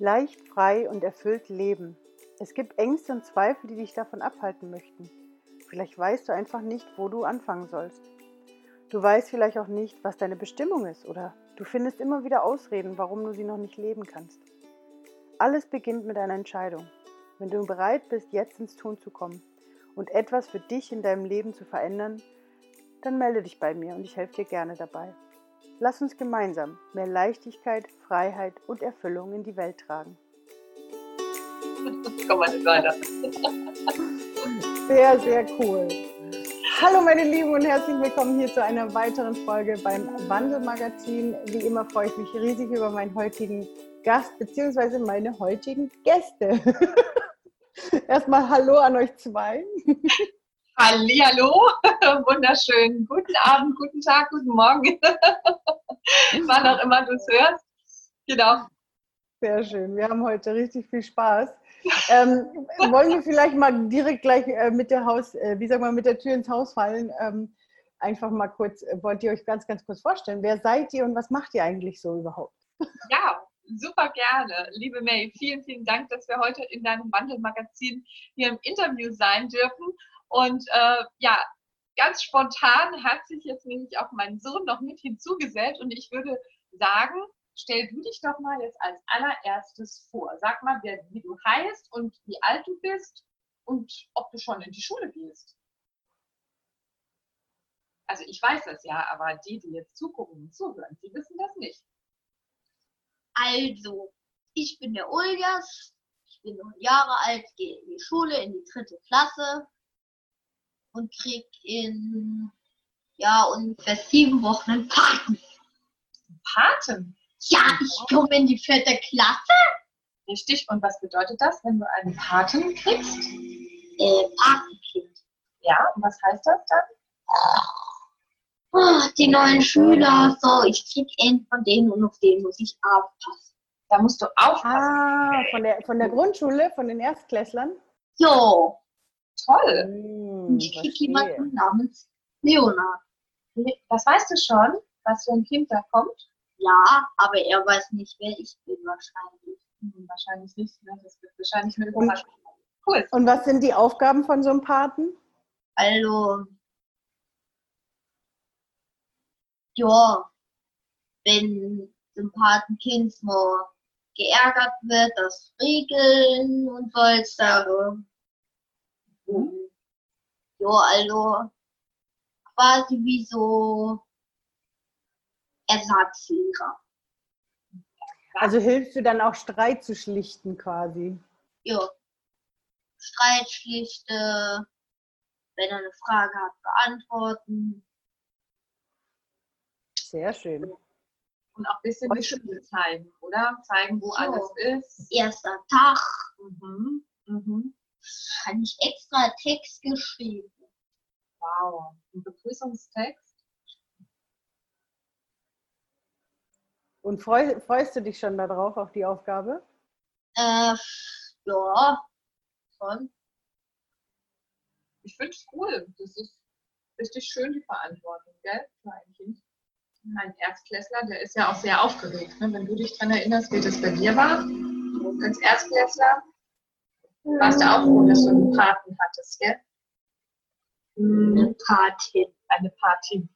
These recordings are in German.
Leicht, frei und erfüllt leben. Es gibt Ängste und Zweifel, die dich davon abhalten möchten. Vielleicht weißt du einfach nicht, wo du anfangen sollst. Du weißt vielleicht auch nicht, was deine Bestimmung ist oder du findest immer wieder Ausreden, warum du sie noch nicht leben kannst. Alles beginnt mit einer Entscheidung. Wenn du bereit bist, jetzt ins Tun zu kommen und etwas für dich in deinem Leben zu verändern, dann melde dich bei mir und ich helfe dir gerne dabei. Lass uns gemeinsam mehr Leichtigkeit, Freiheit und Erfüllung in die Welt tragen. Komm mal nicht weiter. Sehr, sehr cool. Hallo meine Lieben und herzlich willkommen hier zu einer weiteren Folge beim Wandelmagazin. Wie immer freue ich mich riesig über meinen heutigen Gast bzw. meine heutigen Gäste. Erstmal Hallo an euch zwei. Hallihallo, wunderschön. Guten Abend, guten Tag, guten Morgen. Wann auch immer du es hörst. Genau. Sehr schön. Wir haben heute richtig viel Spaß. Ähm, wollen wir vielleicht mal direkt gleich äh, mit der Haus, äh, wie sagen wir, mit der Tür ins Haus fallen? Ähm, einfach mal kurz, äh, wollt ihr euch ganz, ganz kurz vorstellen. Wer seid ihr und was macht ihr eigentlich so überhaupt? Ja, super gerne. Liebe May, vielen, vielen Dank, dass wir heute in deinem Wandelmagazin hier im Interview sein dürfen. Und äh, ja, ganz spontan hat sich jetzt nämlich auch mein Sohn noch mit hinzugesellt und ich würde sagen, stell du dich doch mal jetzt als allererstes vor. Sag mal, wer, wie du heißt und wie alt du bist und ob du schon in die Schule gehst. Also ich weiß das ja, aber die, die jetzt zugucken und zuhören, die wissen das nicht. Also, ich bin der Uljas, ich bin neun Jahre alt, gehe in die Schule, in die dritte Klasse und krieg in ja ungefähr sieben Wochen einen Paten. Paten? Ja, ich komme in die vierte Klasse. Richtig. Und was bedeutet das, wenn du einen Paten kriegst? Äh, Patenkind. Ja, und was heißt das dann? Oh, die neuen Schüler, so, ich krieg einen von denen und auf den muss ich aufpassen. Da musst du aufpassen. Ah, von der, von der Grundschule, von den Erstklässlern? Jo, Toll. Hm, und ich krieg verstehe. jemanden namens Leonard. Das weißt du schon, was für ein Kind da kommt? Ja, aber er weiß nicht, wer ich bin wahrscheinlich. Hm, wahrscheinlich nicht. Ne? Das wird wahrscheinlich eine Und-. Cool. Und was sind die Aufgaben von so einem Paten? Also, ja, wenn dem Patenkind mal geärgert wird, das Regeln und solche Sachen. Und, Ja, also quasi wie so Ersatzlehrer. Also hilfst du dann auch Streit zu schlichten quasi? Ja, Streitschlichte, wenn er eine Frage hat, beantworten. Sehr schön. Und auch ein bisschen die Schule zeigen, oder? Zeigen, wo So. alles ist. Erster Tag, Mhm. Mhm. habe ich extra Text geschrieben. Wow. Ein Begrüßungstext. Und freu, freust du dich schon darauf, auf die Aufgabe? Äh, ja, schon. Ich finde es cool. Das ist richtig schön, die Verantwortung, gell? Für ein Kind. Mein Erstklässler, der ist ja auch sehr aufgeregt. Ne? Wenn du dich daran erinnerst, wie das bei dir war, als Erstklässler, warst du auch froh, dass du einen Paten hattest, gell? Eine Patin. Eine Patin.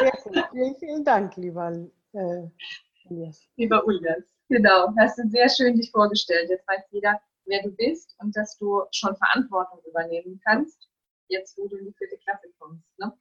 Sehr. Vielen, vielen Dank, lieber äh, Elias. Lieber Ulgas. Genau, hast du sehr schön dich vorgestellt. Jetzt weiß jeder, wer du bist und dass du schon Verantwortung übernehmen kannst, jetzt wo du in die vierte Klasse kommst. Ne?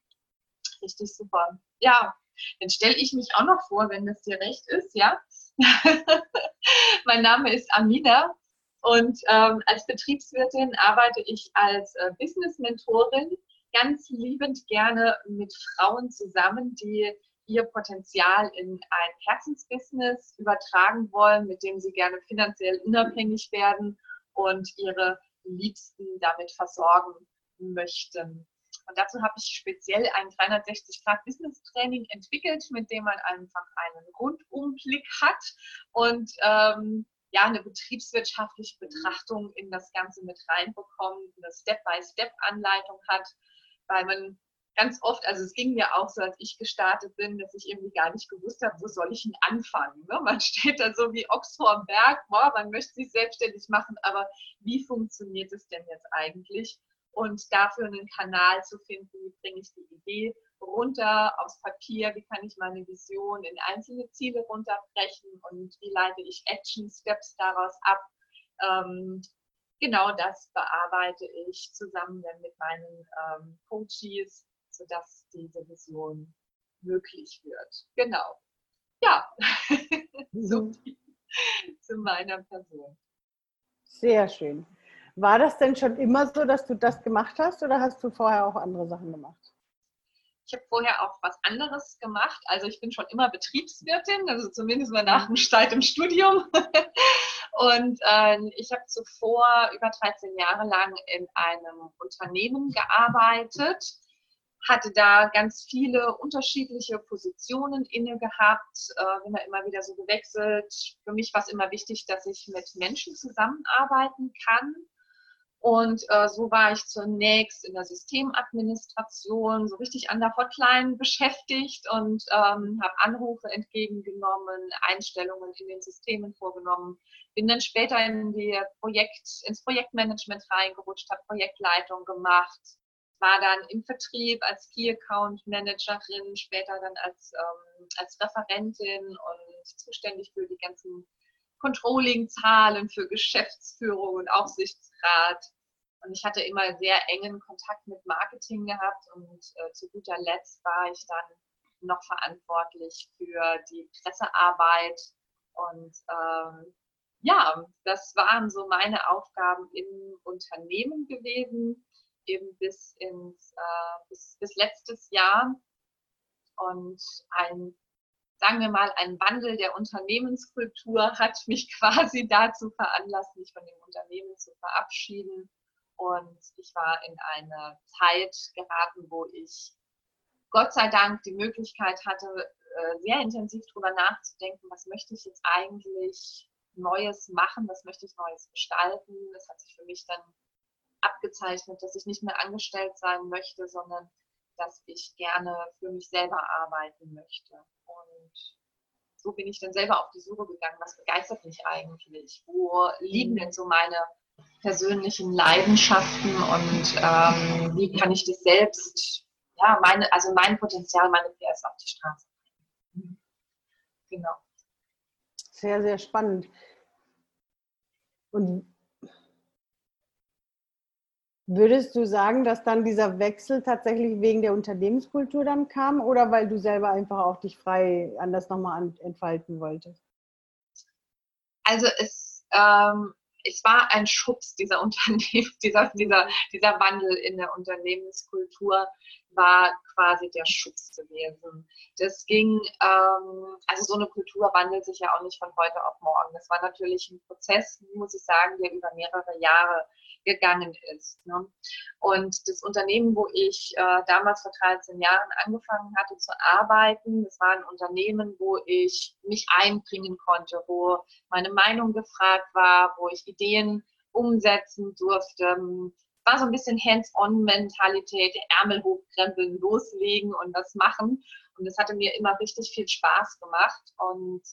Richtig super. Ja, dann stelle ich mich auch noch vor, wenn das dir recht ist, ja. mein Name ist Amina und ähm, als Betriebswirtin arbeite ich als äh, Business-Mentorin ganz liebend gerne mit Frauen zusammen, die ihr Potenzial in ein Herzensbusiness übertragen wollen, mit dem sie gerne finanziell unabhängig werden und ihre Liebsten damit versorgen möchten. Und dazu habe ich speziell ein 360-Grad-Business-Training entwickelt, mit dem man einfach einen Rundumblick hat und ähm, ja, eine betriebswirtschaftliche Betrachtung in das Ganze mit reinbekommt, eine Step-by-Step-Anleitung hat, weil man ganz oft, also es ging mir auch so, als ich gestartet bin, dass ich irgendwie gar nicht gewusst habe, wo soll ich denn anfangen. Ne? Man steht da so wie Ochs vorm Berg, boah, man möchte sich selbstständig machen, aber wie funktioniert es denn jetzt eigentlich? Und dafür einen Kanal zu finden, wie bringe ich die Idee runter aufs Papier, wie kann ich meine Vision in einzelne Ziele runterbrechen und wie leite ich Action Steps daraus ab. Ähm, genau das bearbeite ich zusammen mit meinen ähm, Coaches sodass diese Vision möglich wird. Genau. Ja, so Mhm. viel zu meiner Person. Sehr schön. War das denn schon immer so, dass du das gemacht hast oder hast du vorher auch andere Sachen gemacht? Ich habe vorher auch was anderes gemacht. Also ich bin schon immer Betriebswirtin, also zumindest mal nach dem Start im Studium. Und äh, ich habe zuvor über 13 Jahre lang in einem Unternehmen gearbeitet hatte da ganz viele unterschiedliche Positionen inne gehabt, äh, bin da immer wieder so gewechselt. Für mich war es immer wichtig, dass ich mit Menschen zusammenarbeiten kann. Und äh, so war ich zunächst in der Systemadministration, so richtig an der Hotline beschäftigt und ähm, habe Anrufe entgegengenommen, Einstellungen in den Systemen vorgenommen. Bin dann später in die Projekt, ins Projektmanagement reingerutscht, habe Projektleitung gemacht, war dann im Vertrieb als Key Account Managerin, später dann als, ähm, als Referentin und zuständig für die ganzen Controlling-Zahlen für Geschäftsführung und Aufsichtsrat. Und ich hatte immer sehr engen Kontakt mit Marketing gehabt und äh, zu guter Letzt war ich dann noch verantwortlich für die Pressearbeit. Und ähm, ja, das waren so meine Aufgaben im Unternehmen gewesen eben bis ins äh, bis, bis letztes Jahr und ein sagen wir mal ein Wandel der Unternehmenskultur hat mich quasi dazu veranlasst, mich von dem Unternehmen zu verabschieden und ich war in eine Zeit geraten, wo ich Gott sei Dank die Möglichkeit hatte, sehr intensiv darüber nachzudenken, was möchte ich jetzt eigentlich Neues machen, was möchte ich Neues gestalten. Das hat sich für mich dann abgezeichnet, dass ich nicht mehr angestellt sein möchte, sondern dass ich gerne für mich selber arbeiten möchte. Und so bin ich dann selber auf die Suche gegangen, was begeistert mich eigentlich? Wo liegen denn so meine persönlichen Leidenschaften und ähm, wie kann ich das selbst, ja, meine, also mein Potenzial, meine PS auf die Straße bringen. Genau. Sehr, sehr spannend. Und Würdest du sagen, dass dann dieser Wechsel tatsächlich wegen der Unternehmenskultur dann kam oder weil du selber einfach auch dich frei anders nochmal entfalten wolltest? Also es, ähm, es war ein Schubs dieser Unternehmen, dieser, dieser, dieser Wandel in der Unternehmenskultur war quasi der Schubs gewesen. Das ging, ähm, also so eine Kultur wandelt sich ja auch nicht von heute auf morgen. Das war natürlich ein Prozess, muss ich sagen, der über mehrere Jahre gegangen ist. Ne? Und das Unternehmen, wo ich äh, damals vor 13 Jahren angefangen hatte zu arbeiten, das war ein Unternehmen, wo ich mich einbringen konnte, wo meine Meinung gefragt war, wo ich Ideen umsetzen durfte. War so ein bisschen Hands-on-Mentalität, Ärmel hochkrempeln, loslegen und das machen. Und das hatte mir immer richtig viel Spaß gemacht. Und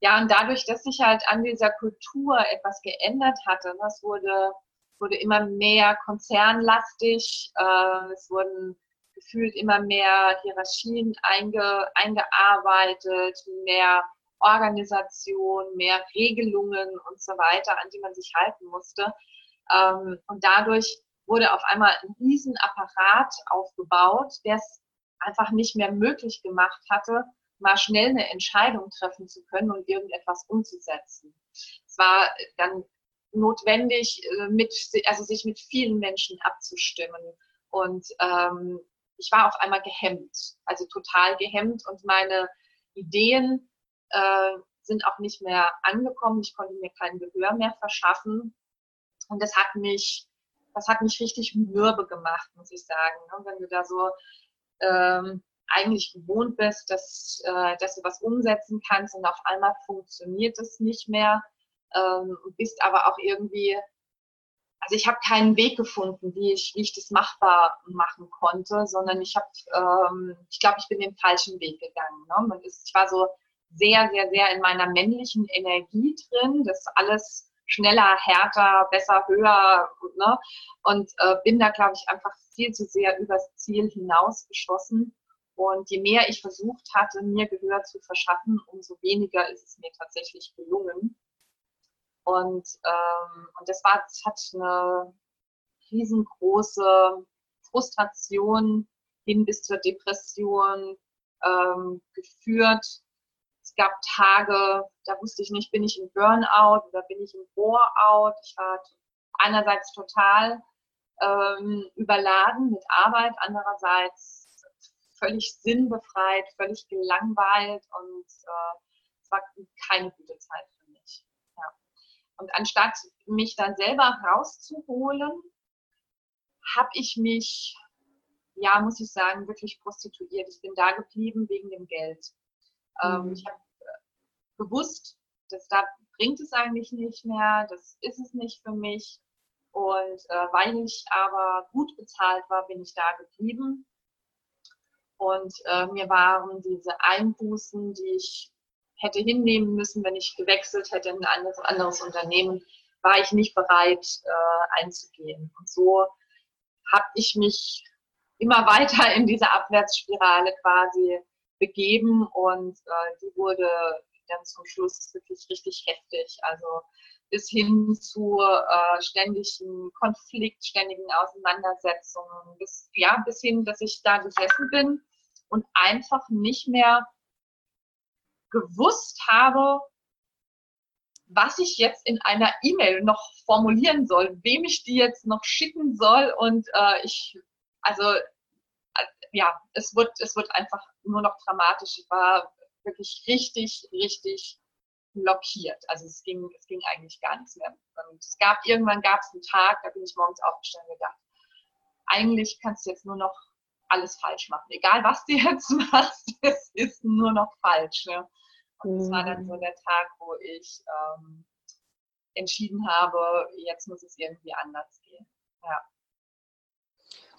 ja, und dadurch, dass sich halt an dieser Kultur etwas geändert hatte, das wurde wurde immer mehr konzernlastig, äh, es wurden gefühlt immer mehr Hierarchien einge, eingearbeitet, mehr Organisation, mehr Regelungen und so weiter, an die man sich halten musste. Ähm, und dadurch wurde auf einmal ein Riesenapparat aufgebaut, der es einfach nicht mehr möglich gemacht hatte, mal schnell eine Entscheidung treffen zu können und irgendetwas umzusetzen. Es war dann notwendig, äh, mit, also sich mit vielen Menschen abzustimmen. Und ähm, ich war auf einmal gehemmt, also total gehemmt und meine Ideen äh, sind auch nicht mehr angekommen. Ich konnte mir kein Gehör mehr verschaffen. Und das hat mich, das hat mich richtig mürbe gemacht, muss ich sagen. Ne? Wenn du da so ähm, eigentlich gewohnt bist, dass, äh, dass du was umsetzen kannst und auf einmal funktioniert es nicht mehr ähm, bist aber auch irgendwie also ich habe keinen Weg gefunden, wie ich, wie ich das machbar machen konnte, sondern ich habe, ähm, ich glaube, ich bin den falschen Weg gegangen. Ne? Man ist, ich war so sehr, sehr, sehr in meiner männlichen Energie drin, das alles schneller, härter, besser, höher. Ne? Und äh, bin da, glaube ich, einfach viel zu sehr übers Ziel hinausgeschossen. Und je mehr ich versucht hatte, mir Gehör zu verschaffen, umso weniger ist es mir tatsächlich gelungen. Und, ähm, und das, war, das hat eine riesengroße Frustration hin bis zur Depression ähm, geführt. Es gab Tage, da wusste ich nicht, bin ich im Burnout oder bin ich im Bore-out. Ich war einerseits total ähm, überladen mit Arbeit, andererseits völlig sinnbefreit, völlig gelangweilt und äh, es war keine gute Zeit für mich. Ja. Und anstatt mich dann selber rauszuholen, habe ich mich, ja, muss ich sagen, wirklich prostituiert. Ich bin da geblieben wegen dem Geld. Ähm, mhm. ich habe äh, gewusst, dass da bringt es eigentlich nicht mehr, das ist es nicht für mich. Und äh, weil ich aber gut bezahlt war, bin ich da geblieben. Und äh, mir waren diese Einbußen, die ich hätte hinnehmen müssen, wenn ich gewechselt hätte in ein anderes, anderes Unternehmen, war ich nicht bereit äh, einzugehen. Und so habe ich mich immer weiter in diese Abwärtsspirale quasi begeben und äh, die wurde dann zum Schluss wirklich richtig heftig. Also bis hin zu äh, ständigen Konflikt, ständigen Auseinandersetzungen, bis, ja, bis hin, dass ich da gesessen bin und einfach nicht mehr gewusst habe, was ich jetzt in einer E-Mail noch formulieren soll, wem ich die jetzt noch schicken soll. Und äh, ich, also ja, es wird, es wird einfach nur noch dramatisch. Ich war wirklich richtig, richtig blockiert. Also es ging, es ging eigentlich gar nichts mehr. Und es gab, irgendwann gab es einen Tag, da bin ich morgens aufgestanden und gedacht, eigentlich kannst du jetzt nur noch alles falsch machen. Egal was du jetzt machst, es ist nur noch falsch. Ne? Und das war dann so der Tag, wo ich ähm, entschieden habe, jetzt muss es irgendwie anders gehen. Ja.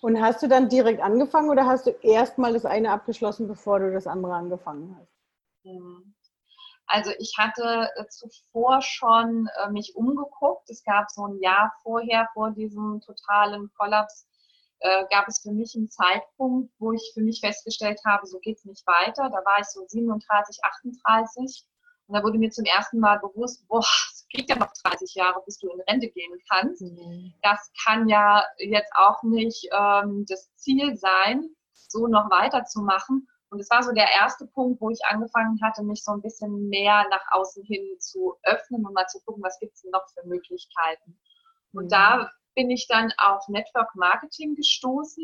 Und hast du dann direkt angefangen oder hast du erst mal das eine abgeschlossen, bevor du das andere angefangen hast? Also ich hatte äh, zuvor schon äh, mich umgeguckt. Es gab so ein Jahr vorher, vor diesem totalen Kollaps, äh, gab es für mich einen Zeitpunkt, wo ich für mich festgestellt habe, so geht es nicht weiter. Da war ich so 37, 38 und da wurde mir zum ersten Mal bewusst, boah, geht ja noch 30 Jahre, bis du in Rente gehen kannst. Mhm. Das kann ja jetzt auch nicht ähm, das Ziel sein, so noch weiterzumachen. Und es war so der erste Punkt, wo ich angefangen hatte, mich so ein bisschen mehr nach außen hin zu öffnen und mal zu gucken, was gibt es denn noch für Möglichkeiten. Und mhm. da bin ich dann auf Network Marketing gestoßen,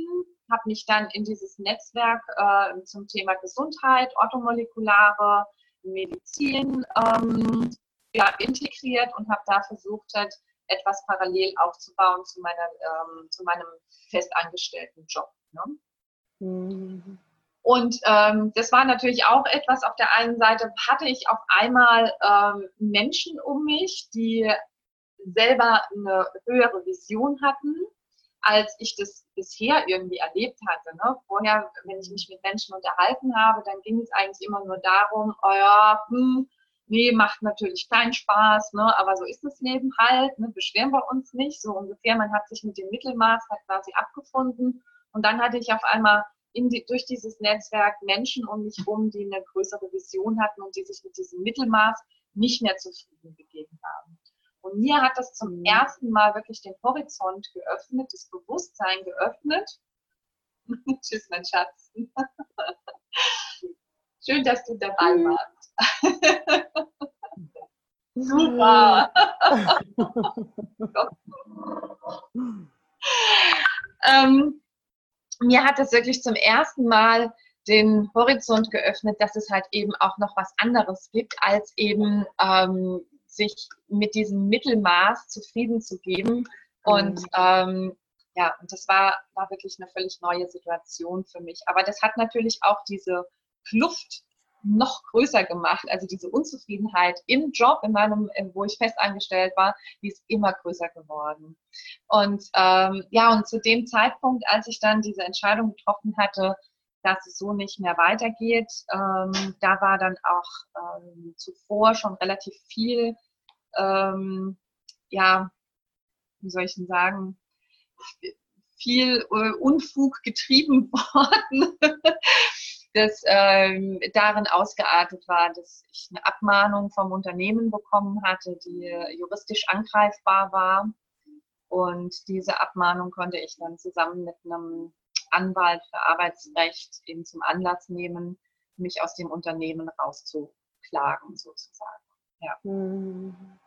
habe mich dann in dieses Netzwerk äh, zum Thema Gesundheit, orthomolekulare Medizin ähm, ja, integriert und habe da versucht, halt, etwas parallel aufzubauen zu, meiner, ähm, zu meinem festangestellten Job. Ne? Mhm. Und ähm, das war natürlich auch etwas, auf der einen Seite hatte ich auf einmal ähm, Menschen um mich, die selber eine höhere Vision hatten, als ich das bisher irgendwie erlebt hatte. Ne? Vorher, wenn ich mich mit Menschen unterhalten habe, dann ging es eigentlich immer nur darum, oh ja, hm, nee, macht natürlich keinen Spaß, ne? aber so ist das Leben halt, ne? beschweren wir uns nicht, so ungefähr, man hat sich mit dem Mittelmaß halt quasi abgefunden und dann hatte ich auf einmal die, durch dieses Netzwerk Menschen um mich herum, die eine größere Vision hatten und die sich mit diesem Mittelmaß nicht mehr zufrieden gegeben haben. Und mir hat das zum mhm. ersten Mal wirklich den Horizont geöffnet, das Bewusstsein geöffnet. Tschüss, mein Schatz. Schön, dass du dabei mhm. warst. Super. ähm, mir hat das wirklich zum ersten Mal den Horizont geöffnet, dass es halt eben auch noch was anderes gibt, als eben ähm, sich mit diesem Mittelmaß zufrieden zu geben. Und mhm. ähm, ja, und das war, war wirklich eine völlig neue Situation für mich. Aber das hat natürlich auch diese Kluft noch größer gemacht. Also diese Unzufriedenheit im Job, in meinem, wo ich festangestellt war, die ist immer größer geworden. Und ähm, ja, und zu dem Zeitpunkt, als ich dann diese Entscheidung getroffen hatte, dass es so nicht mehr weitergeht, ähm, da war dann auch ähm, zuvor schon relativ viel, ähm, ja, wie soll ich denn sagen, viel äh, Unfug getrieben worden das ähm, darin ausgeartet war, dass ich eine Abmahnung vom Unternehmen bekommen hatte, die juristisch angreifbar war. Und diese Abmahnung konnte ich dann zusammen mit einem Anwalt für Arbeitsrecht eben zum Anlass nehmen, mich aus dem Unternehmen rauszuklagen, sozusagen. Ja. Mhm.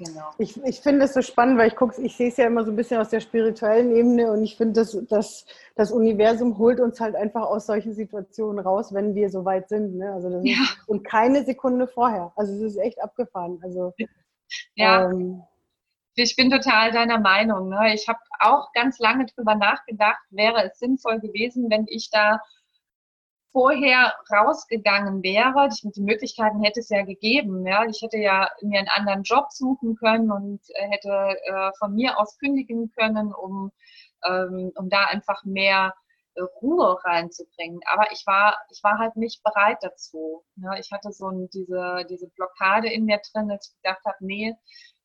Genau. Ich, ich finde es so spannend, weil ich gucke, ich sehe es ja immer so ein bisschen aus der spirituellen Ebene und ich finde, dass, dass das Universum holt uns halt einfach aus solchen Situationen raus, wenn wir so weit sind. Ne? Also ja. ist, und keine Sekunde vorher. Also es ist echt abgefahren. Also ja. Ähm, ich bin total deiner Meinung. Ne? Ich habe auch ganz lange drüber nachgedacht, wäre es sinnvoll gewesen, wenn ich da vorher rausgegangen wäre, die, Möglichkeiten hätte es ja gegeben. Ja? Ich hätte ja mir einen anderen Job suchen können und äh, hätte äh, von mir aus kündigen können, um, ähm, um da einfach mehr äh, Ruhe reinzubringen. Aber ich war, ich war halt nicht bereit dazu. Ja? Ich hatte so ein, diese, diese Blockade in mir drin, dass ich gedacht habe, nee,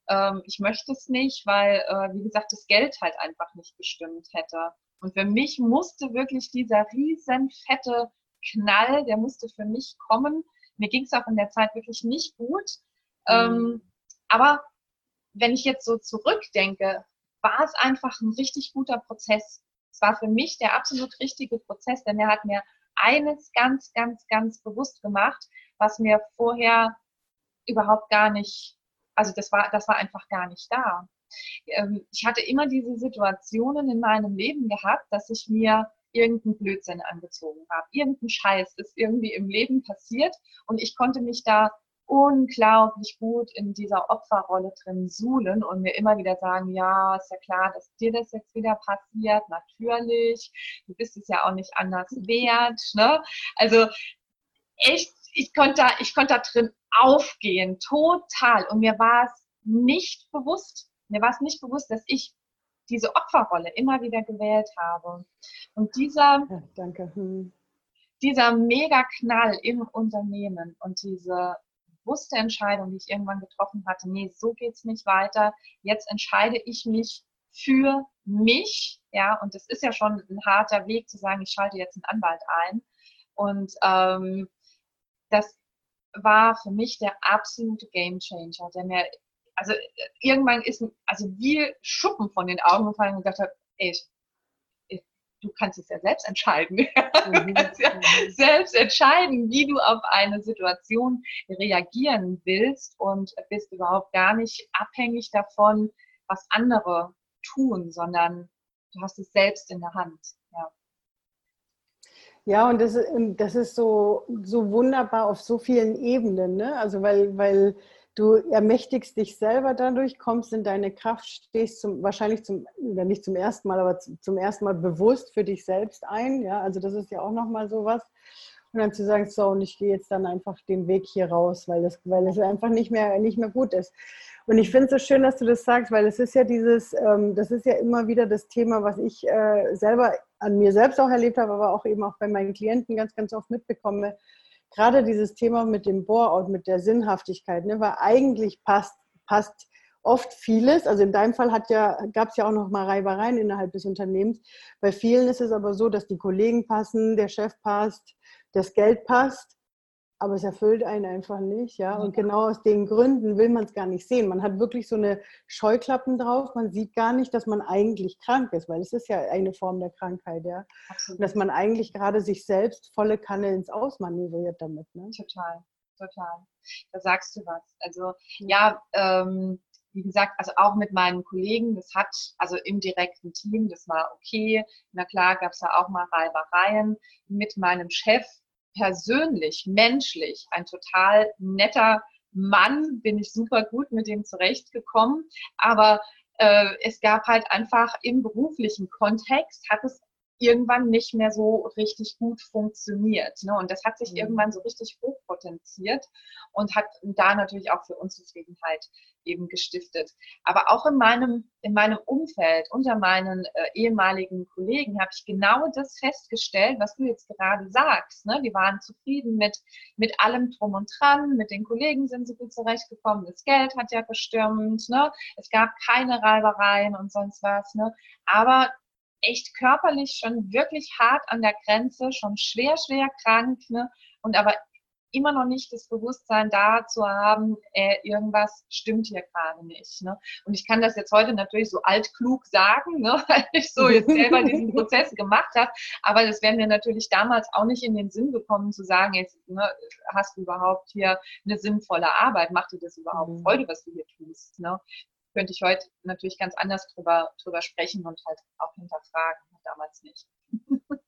ähm, ich möchte es nicht, weil, äh, wie gesagt, das Geld halt einfach nicht bestimmt hätte. Und für mich musste wirklich dieser riesen fette Knall, der musste für mich kommen. Mir ging es auch in der Zeit wirklich nicht gut. Mhm. Ähm, aber wenn ich jetzt so zurückdenke, war es einfach ein richtig guter Prozess. Es war für mich der absolut richtige Prozess, denn er hat mir eines ganz, ganz, ganz bewusst gemacht, was mir vorher überhaupt gar nicht, also das war, das war einfach gar nicht da. Ähm, ich hatte immer diese Situationen in meinem Leben gehabt, dass ich mir irgendeinen Blödsinn angezogen habe. Irgendein Scheiß ist irgendwie im Leben passiert und ich konnte mich da unglaublich gut in dieser Opferrolle drin suhlen und mir immer wieder sagen, ja, ist ja klar, dass dir das jetzt wieder passiert, natürlich, du bist es ja auch nicht anders wert. Ne? Also echt, ich konnte, da, ich konnte da drin aufgehen, total. Und mir war es nicht bewusst, mir war es nicht bewusst, dass ich diese Opferrolle immer wieder gewählt habe. Und dieser, ja, danke. Hm. dieser Mega-Knall im Unternehmen und diese bewusste Entscheidung, die ich irgendwann getroffen hatte, nee, so geht's nicht weiter. Jetzt entscheide ich mich für mich, ja, und das ist ja schon ein harter Weg zu sagen, ich schalte jetzt einen Anwalt ein. Und ähm, das war für mich der absolute Game Changer, der mir also irgendwann ist, also wie Schuppen von den Augen gefallen und gedacht habe, ey, du kannst es ja selbst entscheiden. Mhm. du kannst ja mhm. selbst entscheiden, wie du auf eine Situation reagieren willst und bist überhaupt gar nicht abhängig davon, was andere tun, sondern du hast es selbst in der Hand. Ja. Ja, und das, das ist so, so wunderbar auf so vielen Ebenen. Ne? Also weil, weil Du ermächtigst dich selber dadurch, kommst in deine Kraft, stehst zum, wahrscheinlich zum, nicht zum ersten Mal, aber zum ersten Mal bewusst für dich selbst ein. Ja, also das ist ja auch nochmal sowas. Und dann zu sagen, so, und ich gehe jetzt dann einfach den Weg hier raus, weil es, weil es einfach nicht mehr, nicht mehr gut ist. Und ich finde es so schön, dass du das sagst, weil es ist ja dieses, ähm, das ist ja immer wieder das Thema, was ich äh, selber an mir selbst auch erlebt habe, aber auch eben auch bei meinen Klienten ganz, ganz oft mitbekomme gerade dieses Thema mit dem Bore-out, mit der Sinnhaftigkeit, ne, weil eigentlich passt, passt oft vieles. Also in deinem Fall ja, gab es ja auch noch mal Reibereien innerhalb des Unternehmens. Bei vielen ist es aber so, dass die Kollegen passen, der Chef passt, das Geld passt aber es erfüllt einen einfach nicht, ja. Und genau aus den Gründen will man es gar nicht sehen. Man hat wirklich so eine Scheuklappen drauf. Man sieht gar nicht, dass man eigentlich krank ist, weil es ist ja eine Form der Krankheit, ja. Absolut. Und dass man eigentlich gerade sich selbst volle Kanne ins Ausmanövriert damit. Ne? Total, total. Da sagst du was. Also ja, ähm, wie gesagt, also auch mit meinen Kollegen, das hat, also im direkten Team, das war okay. Na klar, gab es da auch mal Reibereien. Mit meinem Chef persönlich, menschlich ein total netter Mann, bin ich super gut mit ihm zurechtgekommen. Aber äh, es gab halt einfach im beruflichen Kontext, hat es irgendwann nicht mehr so richtig gut funktioniert. Ne? Und das hat sich Mhm. irgendwann so richtig hochpotenziert und hat da natürlich auch für Unzufriedenheit eben gestiftet. Aber auch in meinem, in meinem Umfeld, unter meinen äh, ehemaligen Kollegen, habe ich genau das festgestellt, was du jetzt gerade sagst. Ne? Die waren zufrieden mit, mit allem drum und dran, mit den Kollegen sind sie gut zurechtgekommen, das Geld hat ja gestimmt, ne? es gab keine Reibereien und sonst was. Ne? Aber echt körperlich schon wirklich hart an der Grenze, schon schwer, schwer krank, ne? und aber immer noch nicht das Bewusstsein da zu haben, äh, irgendwas stimmt hier gerade nicht. Ne? Und ich kann das jetzt heute natürlich so altklug sagen, ne? weil ich so jetzt selber diesen Prozess gemacht habe, aber das wäre mir natürlich damals auch nicht in den Sinn gekommen zu sagen, jetzt ne, hast du überhaupt hier eine sinnvolle Arbeit, macht dir das überhaupt Mhm. Freude, was du hier tust. Ne? Könnte ich heute natürlich ganz anders drüber, drüber sprechen und halt auch hinterfragen, damals nicht.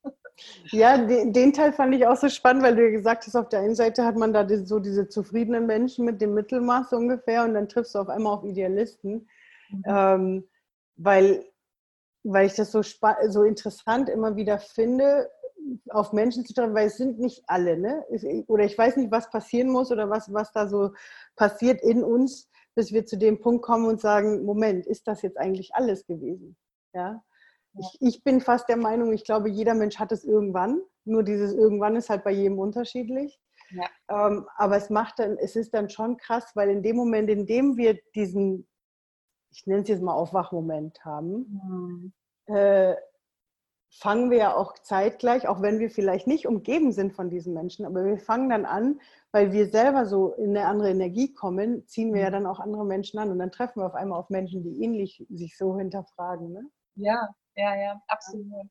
Ja, den, den Teil fand ich auch so spannend, weil du ja gesagt hast, auf der einen Seite hat man da so diese zufriedenen Menschen mit dem Mittelmaß ungefähr und dann triffst du auf einmal auf Idealisten, Mhm. ähm, weil, weil ich das so, so interessant immer wieder finde, auf Menschen zu treffen, weil es sind nicht alle, ne? Oder ich weiß nicht, was passieren muss oder was, was da so passiert in uns, bis wir zu dem Punkt kommen und sagen, Moment, ist das jetzt eigentlich alles gewesen? Ja. Ich, ich bin fast der Meinung, ich glaube, jeder Mensch hat es irgendwann. Nur dieses irgendwann ist halt bei jedem unterschiedlich. Ja. Ähm, aber es macht dann, es ist dann schon krass, weil in dem Moment, in dem wir diesen, ich nenne es jetzt mal Aufwachmoment haben, Mhm. äh, fangen wir ja auch zeitgleich, auch wenn wir vielleicht nicht umgeben sind von diesen Menschen, aber wir fangen dann an, weil wir selber so in eine andere Energie kommen, ziehen wir ja dann auch andere Menschen an und dann treffen wir auf einmal auf Menschen, die ähnlich sich so hinterfragen. Ne? Ja, ja, ja, absolut.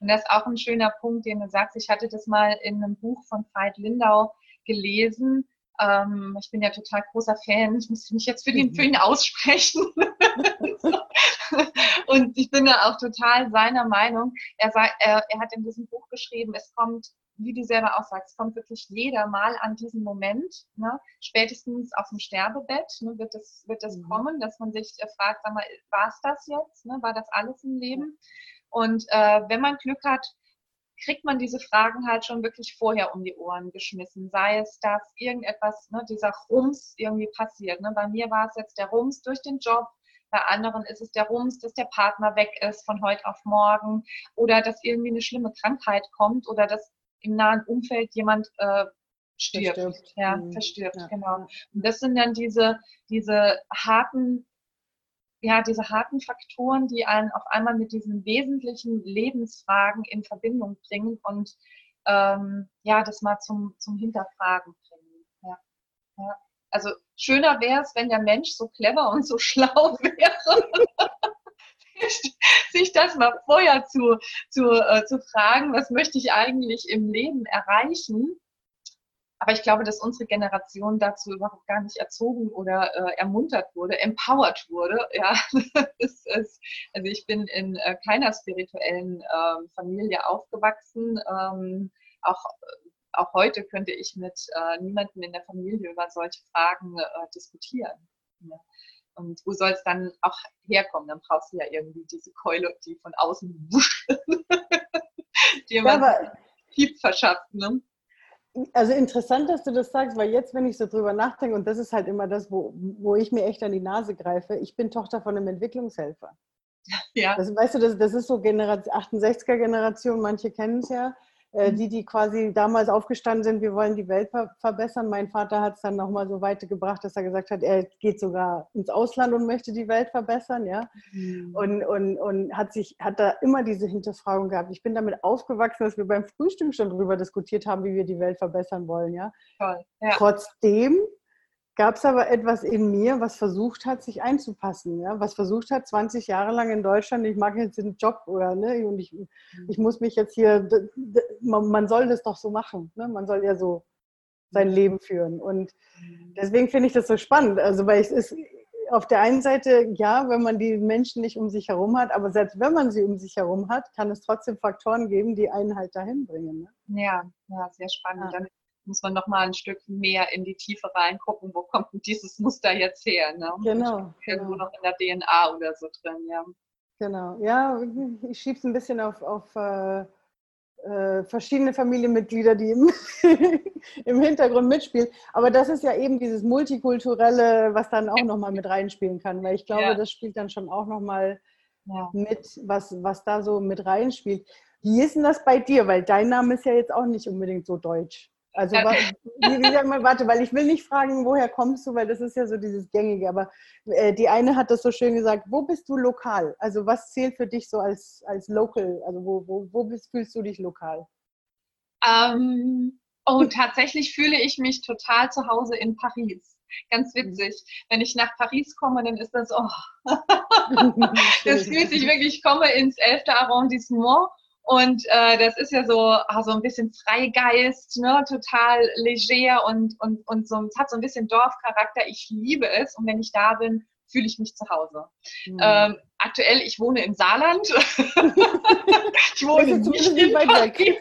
Und das ist auch ein schöner Punkt, den du sagst. Ich hatte das mal in einem Buch von Veit Lindau gelesen. Ähm, ich bin ja total großer Fan. Ich muss mich jetzt für, den, für ihn aussprechen. Und ich bin da auch total seiner Meinung. Er, sagt, er, er hat in diesem Buch geschrieben, es kommt, wie du selber auch sagst, kommt wirklich jeder mal an diesen Moment. Ne? Spätestens auf dem Sterbebett ne, wird das, wird das Mhm. kommen, dass man sich äh, fragt, sag mal, war es das jetzt? Ne? War das alles im Leben? Und äh, wenn man Glück hat, kriegt man diese Fragen halt schon wirklich vorher um die Ohren geschmissen. Sei es, dass irgendetwas, ne, dieser Rums irgendwie passiert. Ne? Bei mir war es jetzt der Rums durch den Job, bei anderen ist es der Rums, dass der Partner weg ist von heute auf morgen oder dass irgendwie eine schlimme Krankheit kommt oder dass im nahen Umfeld jemand äh, stirbt. Verstirbt. Ja, Mhm. verstirbt, Ja. genau. Und das sind dann diese, diese harten ja, diese harten Faktoren, die einen auf einmal mit diesen wesentlichen Lebensfragen in Verbindung bringen und ähm, ja, das mal zum, zum Hinterfragen bringen. Ja. Ja. Also schöner wäre es, wenn der Mensch so clever und so schlau wäre, sich das mal vorher zu, zu, äh, zu fragen, was möchte ich eigentlich im Leben erreichen. Aber ich glaube, dass unsere Generation dazu überhaupt gar nicht erzogen oder äh, ermuntert wurde, empowered wurde. Ja, ist, also ich bin in äh, keiner spirituellen äh, Familie aufgewachsen. Ähm, auch, auch heute könnte ich mit äh, niemandem in der Familie über solche Fragen äh, diskutieren. Ja. Und wo soll es dann auch herkommen? Dann brauchst du ja irgendwie diese Keule, die von außen wusch, die Ja, Piep verschafft. Ne? Also interessant, dass du das sagst, weil jetzt, wenn ich so drüber nachdenke, und das ist halt immer das, wo, wo ich mir echt an die Nase greife, ich bin Tochter von einem Entwicklungshelfer. Ja. Das, weißt du, das, das ist so Generation, 68er-Generation, manche kennen es ja, äh, die, die quasi damals aufgestanden sind, wir wollen die Welt ver verbessern. Mein Vater hat es dann nochmal so weit gebracht, dass er gesagt hat, er geht sogar ins Ausland und möchte die Welt verbessern, ja. Und, und, und hat sich, hat da immer diese Hinterfragung gehabt. Ich bin damit aufgewachsen, dass wir beim Frühstück schon darüber diskutiert haben, wie wir die Welt verbessern wollen, ja. Toll. Ja. Trotzdem gab es aber etwas in mir, was versucht hat, sich einzupassen, ja? was versucht hat, 20 Jahre lang in Deutschland, ich mag jetzt den Job oder ne, und ich, ich muss mich jetzt hier, man, man soll das doch so machen, ne? man soll ja so sein Leben führen. Und deswegen finde ich das so spannend, also weil es ist auf der einen Seite, ja, wenn man die Menschen nicht um sich herum hat, aber selbst wenn man sie um sich herum hat, kann es trotzdem Faktoren geben, die einen halt dahin bringen. Ne? Ja, ja, sehr spannend. Ja. Dann muss man noch mal ein Stück mehr in die Tiefe reingucken, wo kommt denn dieses Muster jetzt her? Ne? Genau, Irgendwo genau. noch in der DNA oder so drin, ja. Genau, ja, ich schiebe es ein bisschen auf, auf äh, äh, verschiedene Familienmitglieder, die im, im, Hintergrund mitspielen. Aber das ist ja eben dieses Multikulturelle, was dann auch nochmal mit reinspielen kann, weil ich glaube, ja. das spielt dann schon auch nochmal ja. mit, was, was da so mit reinspielt. Wie ist denn das bei dir? Weil dein Name ist ja jetzt auch nicht unbedingt so deutsch. Also wie, sag mal, warte, weil ich will nicht fragen, woher kommst du, weil das ist ja so dieses Gängige. Aber äh, die eine hat das so schön gesagt, wo bist du lokal? Also was zählt für dich so als, als local? Also wo, wo, wo bist, fühlst du dich lokal? Ähm, oh, tatsächlich fühle ich mich total zu Hause in Paris. Ganz mhm. witzig. Wenn ich nach Paris komme, dann ist das, oh, das fühlt sich wirklich, ich komme ins 11. Arrondissement und äh, das ist ja so, ah, so ein bisschen Freigeist, ne? total leger und, und, und so, es hat so ein bisschen Dorfcharakter. Ich liebe es und wenn ich da bin, fühle ich mich zu Hause. Mhm. Ähm, aktuell, ich wohne im Saarland. ich wohne nicht in Paris.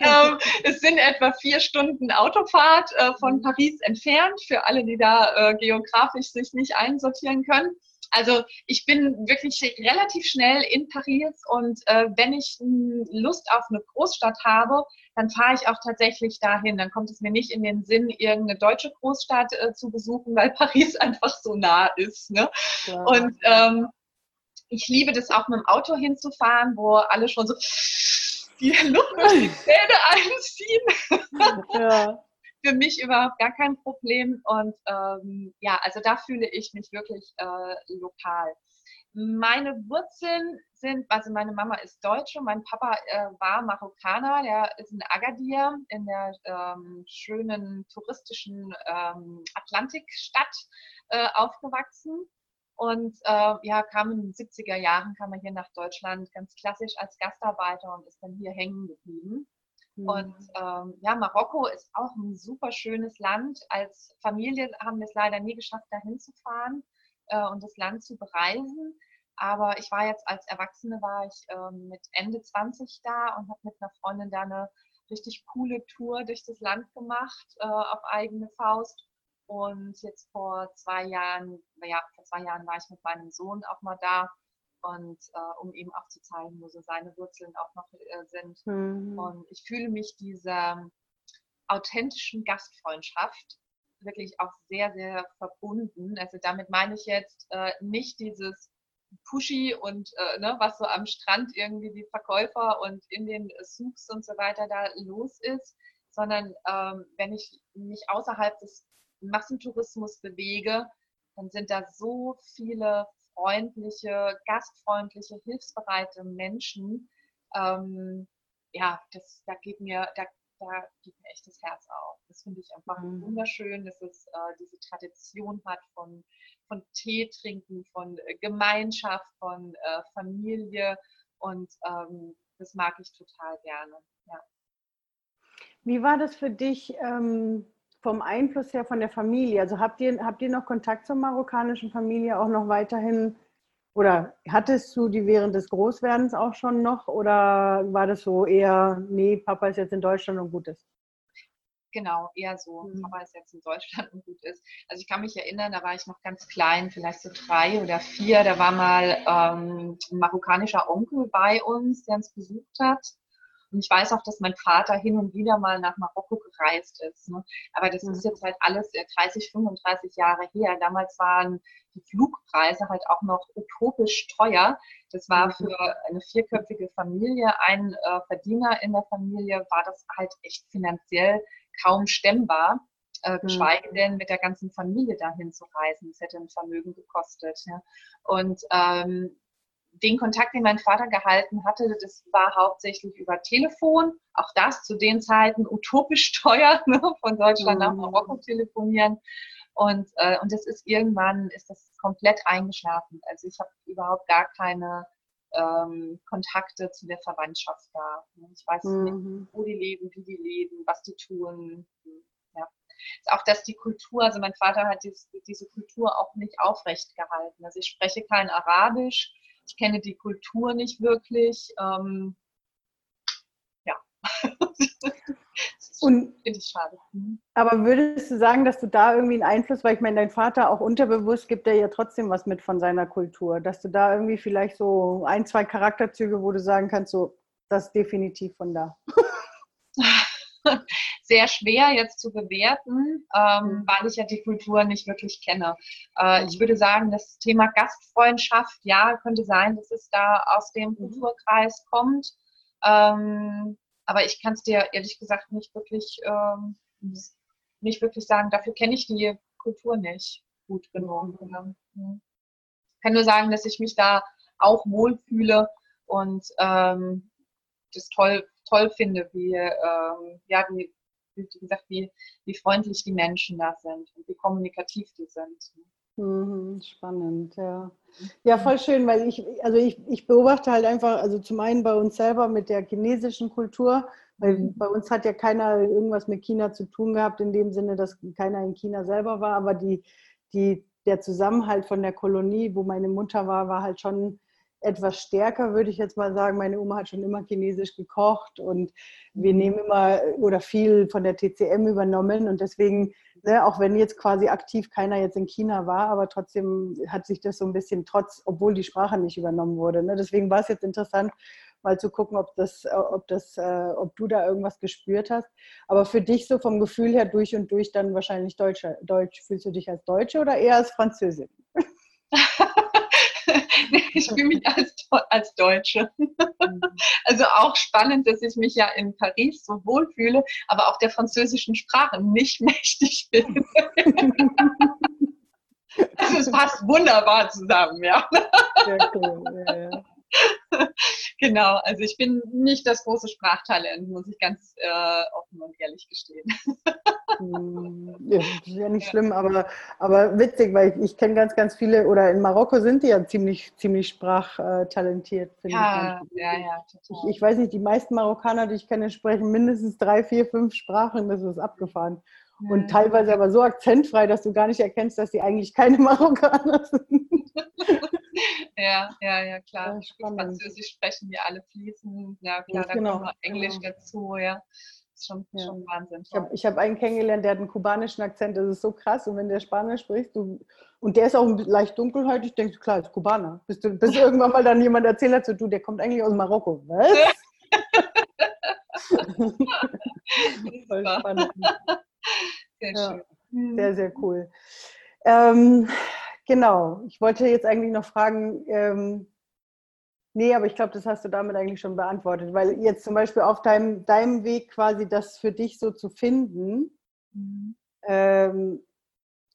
ähm, es sind etwa vier Stunden Autofahrt äh, von mhm. Paris entfernt, für alle, die da äh, geografisch sich nicht einsortieren können. Also ich bin wirklich relativ schnell in Paris und äh, wenn ich Lust auf eine Großstadt habe, dann fahre ich auch tatsächlich dahin. Dann kommt es mir nicht in den Sinn, irgendeine deutsche Großstadt äh, zu besuchen, weil Paris einfach so nah ist. Ne? Ja. Und ähm, ich liebe das auch mit dem Auto hinzufahren, wo alle schon so die Luft durch die Zähne einziehen. Ja für mich überhaupt gar kein Problem. Und ähm, ja, also da fühle ich mich wirklich äh, lokal. Meine Wurzeln sind, also meine Mama ist Deutsche, mein Papa äh, war Marokkaner, der ist in Agadir, in der ähm, schönen touristischen ähm, Atlantikstadt äh, aufgewachsen. Und äh, ja, kam in den 70er Jahren, kam er hier nach Deutschland ganz klassisch als Gastarbeiter und ist dann hier hängen geblieben. Und mhm. ähm, ja, Marokko ist auch ein super schönes Land. Als Familie haben wir es leider nie geschafft, dahin zu fahren äh, und das Land zu bereisen. Aber ich war jetzt als Erwachsene, war ich äh, mit Ende 20 da und habe mit einer Freundin da eine richtig coole Tour durch das Land gemacht, äh, auf eigene Faust. Und jetzt vor zwei Jahren, ja, vor zwei Jahren war ich mit meinem Sohn auch mal da und äh, um ihm auch zu zeigen, wo so seine Wurzeln auch noch äh, sind. Mhm. Und ich fühle mich dieser authentischen Gastfreundschaft wirklich auch sehr, sehr verbunden. Also damit meine ich jetzt äh, nicht dieses Pushy und äh, ne, was so am Strand irgendwie die Verkäufer und in den Souks und so weiter da los ist, sondern ähm, wenn ich mich außerhalb des Massentourismus bewege, dann sind da so viele freundliche, gastfreundliche, hilfsbereite Menschen, ähm, ja, das, da geht mir, da, da geht mir echt das Herz auf. Das finde ich einfach mhm. wunderschön, dass es äh, diese Tradition hat von, von Tee trinken, von äh, Gemeinschaft, von äh, Familie und ähm, das mag ich total gerne. Ja. Wie war das für dich? Ähm vom Einfluss her von der Familie? Also habt ihr, habt ihr noch Kontakt zur marokkanischen Familie auch noch weiterhin? Oder hattest du die während des Großwerdens auch schon noch? Oder war das so eher, nee, Papa ist jetzt in Deutschland und gut ist? Genau, eher so. Mhm. Papa ist jetzt in Deutschland und gut ist. Also ich kann mich erinnern, da war ich noch ganz klein, vielleicht so drei oder vier. Da war mal ähm, ein marokkanischer Onkel bei uns, der uns besucht hat. Und ich weiß auch, dass mein Vater hin und wieder mal nach Marokko gereist ist. Ne? Aber das mhm. ist jetzt halt alles 30, 35 Jahre her. Damals waren die Flugpreise halt auch noch utopisch teuer. Das war mhm. für eine vierköpfige Familie, ein äh, Verdiener in der Familie, war das halt echt finanziell kaum stemmbar. Äh, mhm. geschweige denn mit der ganzen Familie dahin zu reisen. Das hätte ein Vermögen gekostet. Ja. Und ähm, den Kontakt, den mein Vater gehalten hatte, das war hauptsächlich über Telefon. Auch das zu den Zeiten utopisch teuer, ne? von Deutschland nach mhm. Marokko telefonieren. Und, äh, und das ist irgendwann, ist das komplett eingeschlafen. Also ich habe überhaupt gar keine ähm, Kontakte zu der Verwandtschaft da. Ich weiß mhm. nicht, wo die leben, wie die leben, was die tun. Ja. Auch dass die Kultur, also mein Vater hat dies, diese Kultur auch nicht aufrecht gehalten. Also ich spreche kein Arabisch, ich kenne die Kultur nicht wirklich. Ähm, ja. das finde ich schade. Mhm. Aber würdest du sagen, dass du da irgendwie einen Einfluss, weil ich meine, dein Vater auch unterbewusst gibt er ja trotzdem was mit von seiner Kultur, dass du da irgendwie vielleicht so ein, zwei Charakterzüge, wo du sagen kannst, so, das ist definitiv von da. Sehr schwer jetzt zu bewerten, ähm, mhm. weil ich ja die Kultur nicht wirklich kenne. Äh, ich würde sagen, das Thema Gastfreundschaft, ja, könnte sein, dass es da aus dem mhm. Kulturkreis kommt. Ähm, aber ich kann es dir ehrlich gesagt nicht wirklich, ähm, nicht wirklich sagen. Dafür kenne ich die Kultur nicht gut genug. Mhm. Ich kann nur sagen, dass ich mich da auch wohlfühle und ähm, das toll, toll finde, wie, ähm, ja, wie, wie gesagt, wie, wie freundlich die Menschen da sind und wie kommunikativ die sind. Mhm, spannend, ja. Ja, voll schön, weil ich, also ich, ich beobachte halt einfach, also zum einen bei uns selber mit der chinesischen Kultur, weil mhm. bei uns hat ja keiner irgendwas mit China zu tun gehabt, in dem Sinne, dass keiner in China selber war, aber die, die, der Zusammenhalt von der Kolonie, wo meine Mutter war, war halt schon etwas stärker, würde ich jetzt mal sagen. Meine Oma hat schon immer chinesisch gekocht und wir mhm. nehmen immer oder viel von der TCM übernommen und deswegen, ne, auch wenn jetzt quasi aktiv keiner jetzt in China war, aber trotzdem hat sich das so ein bisschen trotz, obwohl die Sprache nicht übernommen wurde. Ne, deswegen war es jetzt interessant, mal zu gucken, ob das, ob das, äh, ob du da irgendwas gespürt hast. Aber für dich so vom Gefühl her durch und durch dann wahrscheinlich Deutsche. Deutsch. Fühlst du dich als Deutsche oder eher als Französin? ich fühle mich als, als Deutsche. Mhm. Also auch spannend, dass ich mich ja in Paris so wohlfühle, aber auch der französischen Sprache nicht mächtig bin. Also es passt wunderbar zusammen, ja. Sehr cool, ja, ja. genau, also ich bin nicht das große Sprachtalent, muss ich ganz äh, offen und ehrlich gestehen. Hm, ja, ist ja nicht schlimm, aber, aber witzig, weil ich, ich kenne ganz, ganz viele, oder in Marokko sind die ja ziemlich, ziemlich sprachtalentiert, finde ja, ich. Ja, ja, total. Ich, ich weiß nicht, die meisten Marokkaner, die ich kenne, sprechen mindestens drei, vier, fünf Sprachen, das ist abgefahren. Und teilweise aber so akzentfrei, dass du gar nicht erkennst, dass die eigentlich keine Marokkaner sind. Ja, ja, ja, klar. Französisch sprechen wir alle fließend. Ja, klar, ja, genau. kommt noch Englisch genau. dazu, ja. Das ist schon, ja. schon Wahnsinn. Ich habe hab einen kennengelernt, der hat einen kubanischen Akzent, das ist so krass. Und wenn der Spanisch spricht, du, und der ist auch leicht dunkelhäutig, denkst du, klar, ist Kubaner. Bis, du, bis irgendwann mal dann jemand erzählt hat, so, du, der kommt eigentlich aus Marokko. Was? Voll spannend. Sehr schön. Ja, sehr, sehr cool. Ähm, Genau, ich wollte jetzt eigentlich noch fragen, ähm, nee, aber ich glaube, das hast du damit eigentlich schon beantwortet, weil jetzt zum Beispiel auf deinem, deinem Weg quasi das für dich so zu finden, mhm. ähm,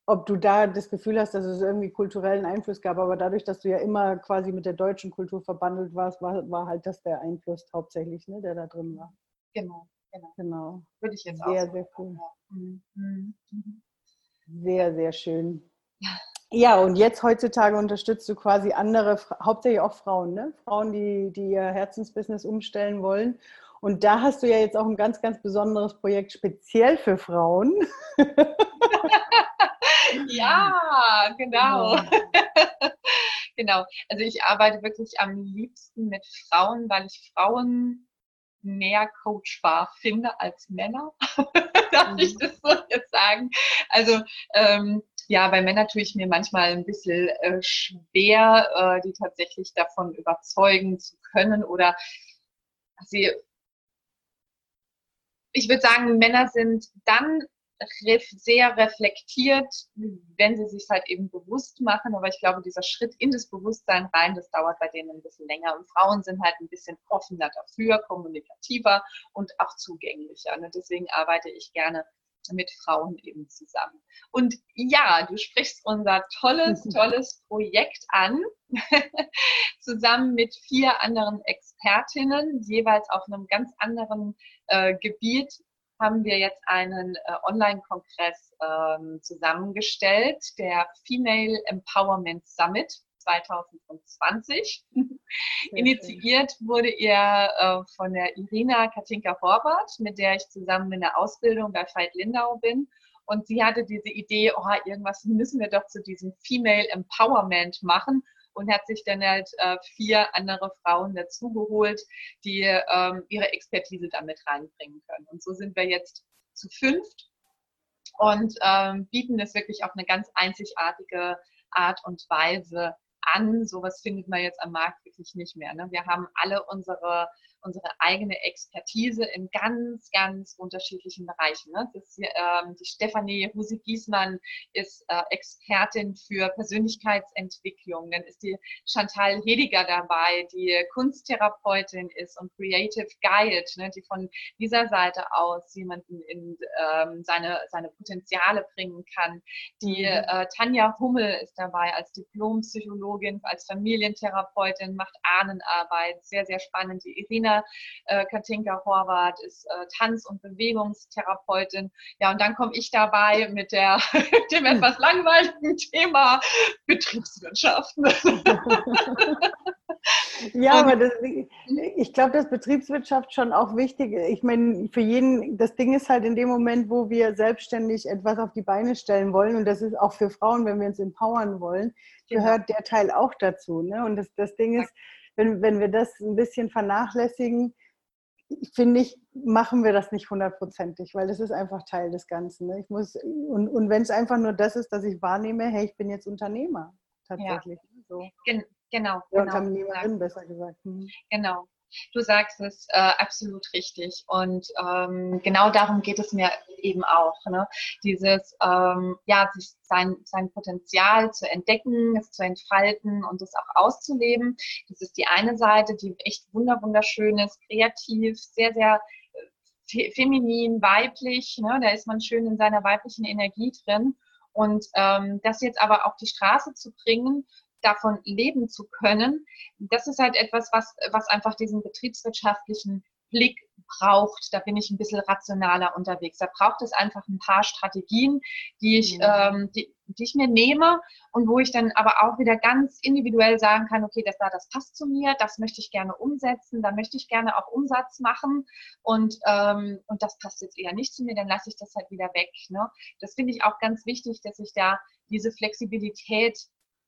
ob du da das Gefühl hast, dass es irgendwie kulturellen Einfluss gab, aber dadurch, dass du ja immer quasi mit der deutschen Kultur verbandelt warst, war, war halt das der Einfluss hauptsächlich, ne, der da drin war. Genau, genau. genau. Würde ich jetzt sehr, auch Sehr, sehr cool. Mhm. Mhm. Sehr, sehr schön. Ja, und jetzt heutzutage unterstützt du quasi andere, hauptsächlich auch Frauen, ne? Frauen, die, die ihr Herzensbusiness umstellen wollen. Und da hast du ja jetzt auch ein ganz, ganz besonderes Projekt speziell für Frauen. ja, genau. genau. Also ich arbeite wirklich am liebsten mit Frauen, weil ich Frauen mehr coachbar finde als Männer. Darf ich mhm. das so jetzt sagen? Also ähm, ja, bei Männern tue ich mir manchmal ein bisschen äh, schwer, äh, die tatsächlich davon überzeugen zu können oder sie, ich würde sagen, Männer sind dann ref sehr reflektiert, wenn sie sich halt eben bewusst machen. Aber ich glaube, dieser Schritt in das Bewusstsein rein, das dauert bei denen ein bisschen länger. Und Frauen sind halt ein bisschen offener dafür, kommunikativer und auch zugänglicher. Und deswegen arbeite ich gerne mit Frauen eben zusammen. Und ja, du sprichst unser tolles, tolles Projekt an, zusammen mit vier anderen Expertinnen, jeweils auf einem ganz anderen äh, Gebiet haben wir jetzt einen äh, Online-Kongress ähm, zusammengestellt, der Female Empowerment Summit 2020. Initiiert wurde er äh, von der Irina Katinka Horvath, mit der ich zusammen in der Ausbildung bei Veit Lindau bin. Und sie hatte diese Idee, oh, irgendwas müssen wir doch zu diesem Female Empowerment machen und hat sich dann halt äh, vier andere Frauen dazugeholt, die ähm, ihre Expertise damit reinbringen können. Und so sind wir jetzt zu fünft und ähm, bieten das wirklich auf eine ganz einzigartige Art und Weise an. Sowas findet man jetzt am Markt wirklich nicht mehr. Ne? Wir haben alle unsere unsere eigene Expertise in ganz, ganz unterschiedlichen Bereichen. Ne? Das, ähm, die Stefanie Husig-Giesmann ist äh, Expertin für Persönlichkeitsentwicklung. Dann ist die Chantal Hediger dabei, die Kunsttherapeutin ist und Creative Guide, ne, die von dieser Seite aus jemanden in ähm, seine, seine Potenziale bringen kann. Die mhm. äh, Tanja Hummel ist dabei als Diplompsychologin, als Familientherapeutin, macht Ahnenarbeit, sehr, sehr spannend. Die Irina äh, Katinka Horvath ist äh, Tanz- und Bewegungstherapeutin. Ja, und dann komme ich dabei mit der, dem etwas langweiligen Thema Betriebswirtschaft. Ja, aber das, ich glaube, dass Betriebswirtschaft schon auch wichtig ist. Ich meine, für jeden, das Ding ist halt in dem Moment, wo wir selbstständig etwas auf die Beine stellen wollen, und das ist auch für Frauen, wenn wir uns empowern wollen, genau. gehört der Teil auch dazu. Ne? Und das, das Ding ist, wenn, wenn wir das ein bisschen vernachlässigen, finde ich, machen wir das nicht hundertprozentig, weil das ist einfach Teil des Ganzen. Ne? Ich muss, und und wenn es einfach nur das ist, dass ich wahrnehme, hey, ich bin jetzt Unternehmer tatsächlich. Ja. So. Gen genau. Ja, genau. Unternehmerin, besser gesagt. Mhm. Genau. Du sagst es äh, absolut richtig. Und ähm, genau darum geht es mir eben auch. Ne? Dieses, ähm, ja, sich sein, sein Potenzial zu entdecken, es zu entfalten und es auch auszuleben. Das ist die eine Seite, die echt wunderschön ist, kreativ, sehr, sehr äh, feminin, weiblich. Ne? Da ist man schön in seiner weiblichen Energie drin. Und ähm, das jetzt aber auf die Straße zu bringen davon leben zu können, das ist halt etwas, was, was einfach diesen betriebswirtschaftlichen Blick braucht. Da bin ich ein bisschen rationaler unterwegs. Da braucht es einfach ein paar Strategien, die ich, mhm. ähm, die, die ich mir nehme und wo ich dann aber auch wieder ganz individuell sagen kann, okay, das, das passt zu mir, das möchte ich gerne umsetzen, da möchte ich gerne auch Umsatz machen und, ähm, und das passt jetzt eher nicht zu mir, dann lasse ich das halt wieder weg. Ne? Das finde ich auch ganz wichtig, dass ich da diese Flexibilität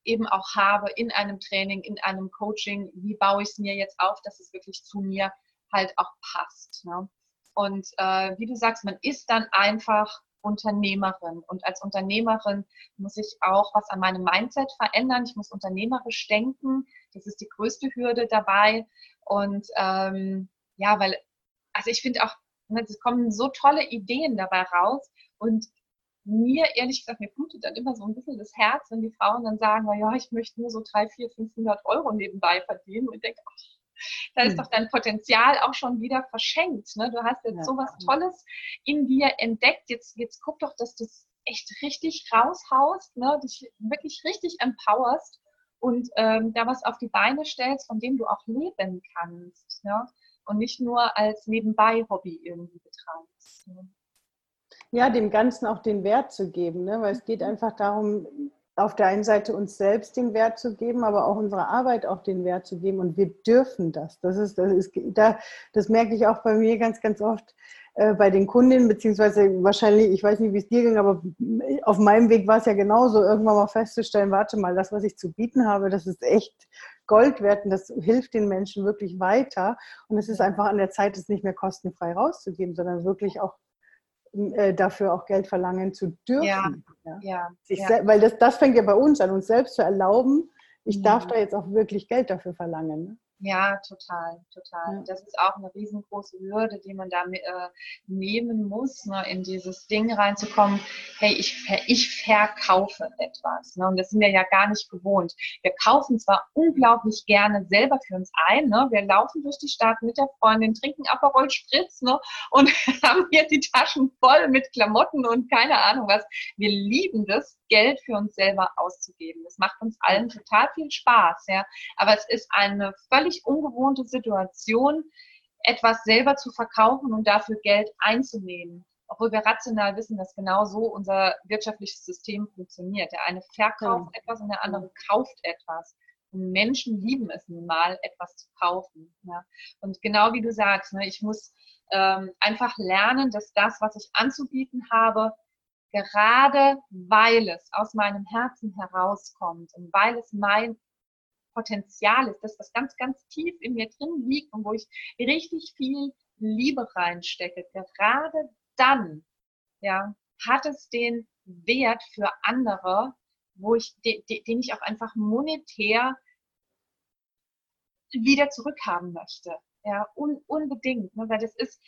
eben auch habe in einem Training, in einem Coaching, wie baue ich es mir jetzt auf, dass es wirklich zu mir halt auch passt. Ne? Und äh, wie du sagst, man ist dann einfach Unternehmerin. Und als Unternehmerin muss ich auch was an meinem Mindset verändern. Ich muss unternehmerisch denken. Das ist die größte Hürde dabei. Und ähm, ja, weil, also ich finde auch, ne, es kommen so tolle Ideen dabei raus. Und mir, ehrlich gesagt, mir blutet dann immer so ein bisschen das Herz, wenn die Frauen dann sagen, ja, ich möchte nur so 3, 4, 500 Euro nebenbei verdienen. Und ich denke, ach, da ist hm. doch dein Potenzial auch schon wieder verschenkt. Ne? Du hast jetzt ja. so was Tolles in dir entdeckt. Jetzt, jetzt guck doch, dass du es echt richtig raushaust, ne? dich wirklich richtig empowerst und ähm, da was auf die Beine stellst, von dem du auch leben kannst. Ne? Und nicht nur als Nebenbei-Hobby irgendwie betreibst. Ne? Ja, dem Ganzen auch den Wert zu geben, ne? weil es geht mhm. einfach darum, auf der einen Seite uns selbst den Wert zu geben, aber auch unserer Arbeit auch den Wert zu geben. Und wir dürfen das. Das ist, das ist, da, das merke ich auch bei mir ganz, ganz oft äh, bei den Kundinnen, beziehungsweise wahrscheinlich, ich weiß nicht, wie es dir ging, aber auf meinem Weg war es ja genauso, irgendwann mal festzustellen, warte mal, das, was ich zu bieten habe, das ist echt Gold wert und das hilft den Menschen wirklich weiter. Und es ist einfach an der Zeit, es nicht mehr kostenfrei rauszugeben, sondern wirklich auch äh, dafür auch Geld verlangen zu dürfen. Ja, ja. ja, ja. Weil das, das fängt ja bei uns an, uns selbst zu erlauben, ich darf da jetzt auch wirklich Geld dafür verlangen. Ja, total, total. Ja. Das ist auch eine riesengroße Hürde, die man da äh, nehmen muss, ne, in dieses Ding reinzukommen, hey, ich, ich verkaufe etwas. Ne, und das sind wir ja gar nicht gewohnt. Wir kaufen zwar unglaublich gerne selber für uns ein, ne, wir laufen durch die Stadt mit der Freundin, trinken Aperol Spritz ne, und haben hier die Taschen voll mit Klamotten und keine Ahnung was. Wir lieben das, Geld für uns selber auszugeben. Das macht uns allen total viel Spaß, ja. Aber es ist eine völlig ungewohnte Situation, etwas selber zu verkaufen und dafür Geld einzunehmen. Obwohl wir rational wissen, dass genau so unser wirtschaftliches System funktioniert. Der eine verkauft ja. etwas und der andere kauft etwas. Und Menschen lieben es nun mal, etwas zu kaufen. Ja. Und genau wie du sagst, ne, ich muss ähm, einfach lernen, dass das, was ich anzubieten habe, gerade weil es aus meinem Herzen herauskommt und weil es mein Potenzial ist, das was ganz, ganz tief in mir drin liegt und wo ich richtig viel Liebe reinstecke, gerade dann ja, hat es den Wert für andere, wo ich, den, ich auch einfach monetär wieder zurückhaben möchte. Ja, un, unbedingt. Ne? Weil das ist,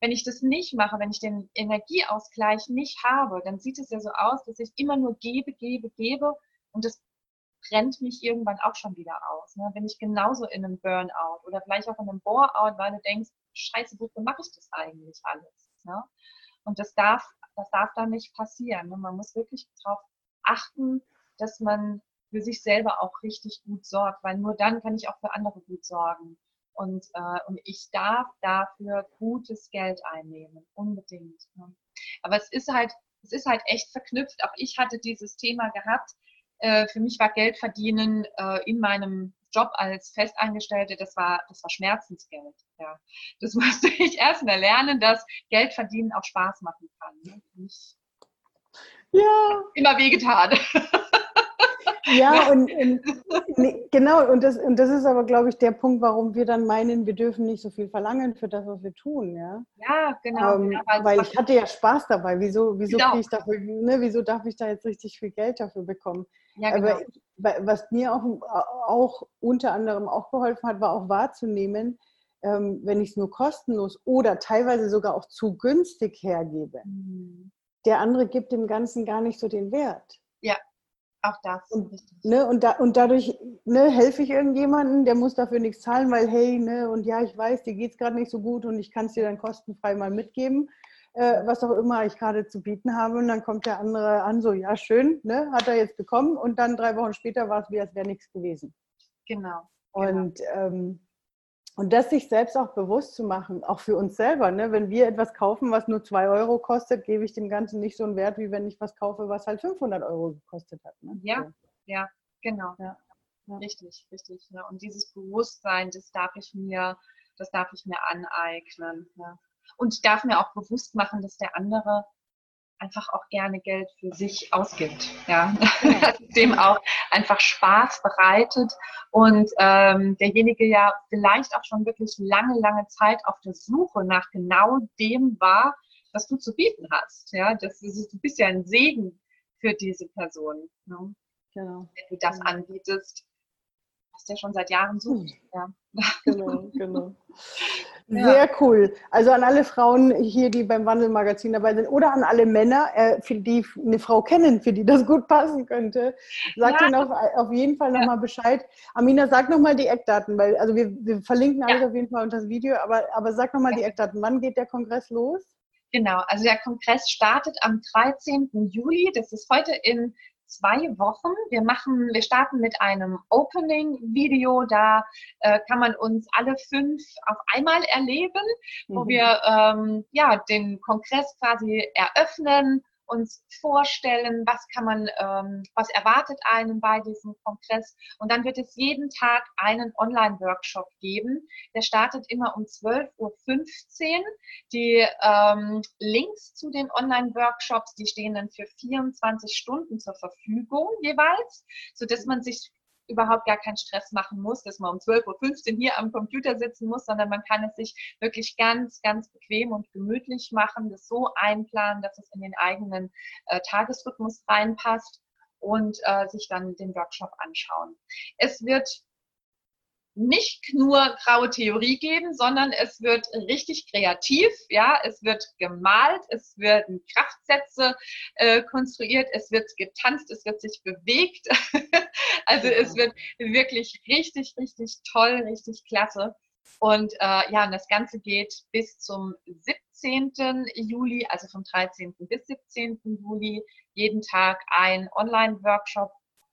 wenn ich das nicht mache, wenn ich den Energieausgleich nicht habe, dann sieht es ja so aus, dass ich immer nur gebe, gebe, gebe und das brennt mich irgendwann auch schon wieder aus. Ne? Bin ich genauso in einem Burnout oder vielleicht auch in einem Bore-out, weil du denkst, scheiße, wofür mache ich das eigentlich alles? Ne? Und das darf, das darf dann nicht passieren. Ne? Man muss wirklich darauf achten, dass man für sich selber auch richtig gut sorgt, weil nur dann kann ich auch für andere gut sorgen. Und, äh, und ich darf dafür gutes Geld einnehmen, unbedingt. Ne? Aber es ist halt, es ist halt echt verknüpft. Auch ich hatte dieses Thema gehabt. Äh, für mich war Geld verdienen äh, in meinem Job als Festangestellte, das war, das war Schmerzensgeld. Ja. Das musste ich erst mal lernen, dass Geld verdienen auch Spaß machen kann. Ne? Nicht ja. immer wehgetan. Ja, und, und nee, genau, und das, und das ist aber, glaube ich, der Punkt, warum wir dann meinen, wir dürfen nicht so viel verlangen für das, was wir tun. Ja, ja genau. Ähm, ja, weil ich hatte ja Spaß dabei. Wieso, wieso, genau. ich dafür, ne, wieso darf ich da jetzt richtig viel Geld dafür bekommen? Ja, genau. Aber was mir auch, auch unter anderem auch geholfen hat, war auch wahrzunehmen, ähm, wenn ich es nur kostenlos oder teilweise sogar auch zu günstig hergebe. Mhm. Der andere gibt dem Ganzen gar nicht so den Wert. Auch das. Und, ne, und, da, und dadurch ne, helfe ich irgendjemandem, der muss dafür nichts zahlen, weil hey, ne, und ja, ich weiß, dir geht es gerade nicht so gut und ich kann es dir dann kostenfrei mal mitgeben, äh, was auch immer ich gerade zu bieten habe. Und dann kommt der andere an, so, ja, schön, ne, hat er jetzt bekommen. Und dann drei Wochen später war es wie, als wäre nichts gewesen. Genau. Und genau. Ähm, und das sich selbst auch bewusst zu machen, auch für uns selber. Ne? Wenn wir etwas kaufen, was nur 2 Euro kostet, gebe ich dem Ganzen nicht so einen Wert, wie wenn ich was kaufe, was halt 500 Euro gekostet hat. Ne? Ja, so. ja, genau. Ja. Ja. Richtig, richtig. Ne? Und dieses Bewusstsein, das darf ich mir, das darf ich mir aneignen. Ne? Und darf mir auch bewusst machen, dass der andere einfach auch gerne Geld für sich ausgibt. Ja, es dem auch einfach Spaß bereitet und ähm, derjenige ja vielleicht auch schon wirklich lange, lange Zeit auf der Suche nach genau dem war, was du zu bieten hast. Ja, das ist, du bist ja ein Segen für diese Person. Ne? Genau. Wenn du das genau. anbietest, was der schon seit Jahren sucht. Hm. Ja. Genau, genau. Sehr cool. Also an alle Frauen hier, die beim Wandelmagazin dabei sind oder an alle Männer, äh, die eine Frau kennen, für die das gut passen könnte, sagt ja. ihnen auf, auf jeden Fall nochmal ja. Bescheid. Amina, sag nochmal die Eckdaten, weil also wir, wir verlinken alles ja. auf jeden Fall unter das Video, aber, aber sag nochmal die Eckdaten. Wann geht der Kongress los? Genau, also der Kongress startet am 13. Juli. Das ist heute in zwei Wochen. Wir machen, wir starten mit einem Opening-Video. Da äh, kann man uns alle fünf auf einmal erleben, mhm. wo wir ähm, ja den Kongress quasi eröffnen uns vorstellen, was kann man, ähm, was erwartet einen bei diesem Kongress. Und dann wird es jeden Tag einen Online-Workshop geben. Der startet immer um 12.15 Uhr. Die ähm, Links zu den Online-Workshops, die stehen dann für 24 Stunden zur Verfügung jeweils, sodass man sich überhaupt gar keinen Stress machen muss, dass man um 12.15 Uhr hier am Computer sitzen muss, sondern man kann es sich wirklich ganz, ganz bequem und gemütlich machen, das so einplanen, dass es in den eigenen äh, Tagesrhythmus reinpasst und äh, sich dann den Workshop anschauen. Es wird nicht nur graue Theorie geben, sondern es wird richtig kreativ, ja, es wird gemalt, es werden Kraftsätze äh, konstruiert, es wird getanzt, es wird sich bewegt. also ja. es wird wirklich richtig, richtig toll, richtig klasse. Und äh, ja, und das Ganze geht bis zum 17. Juli, also vom 13. bis 17. Juli, jeden Tag ein Online-Workshop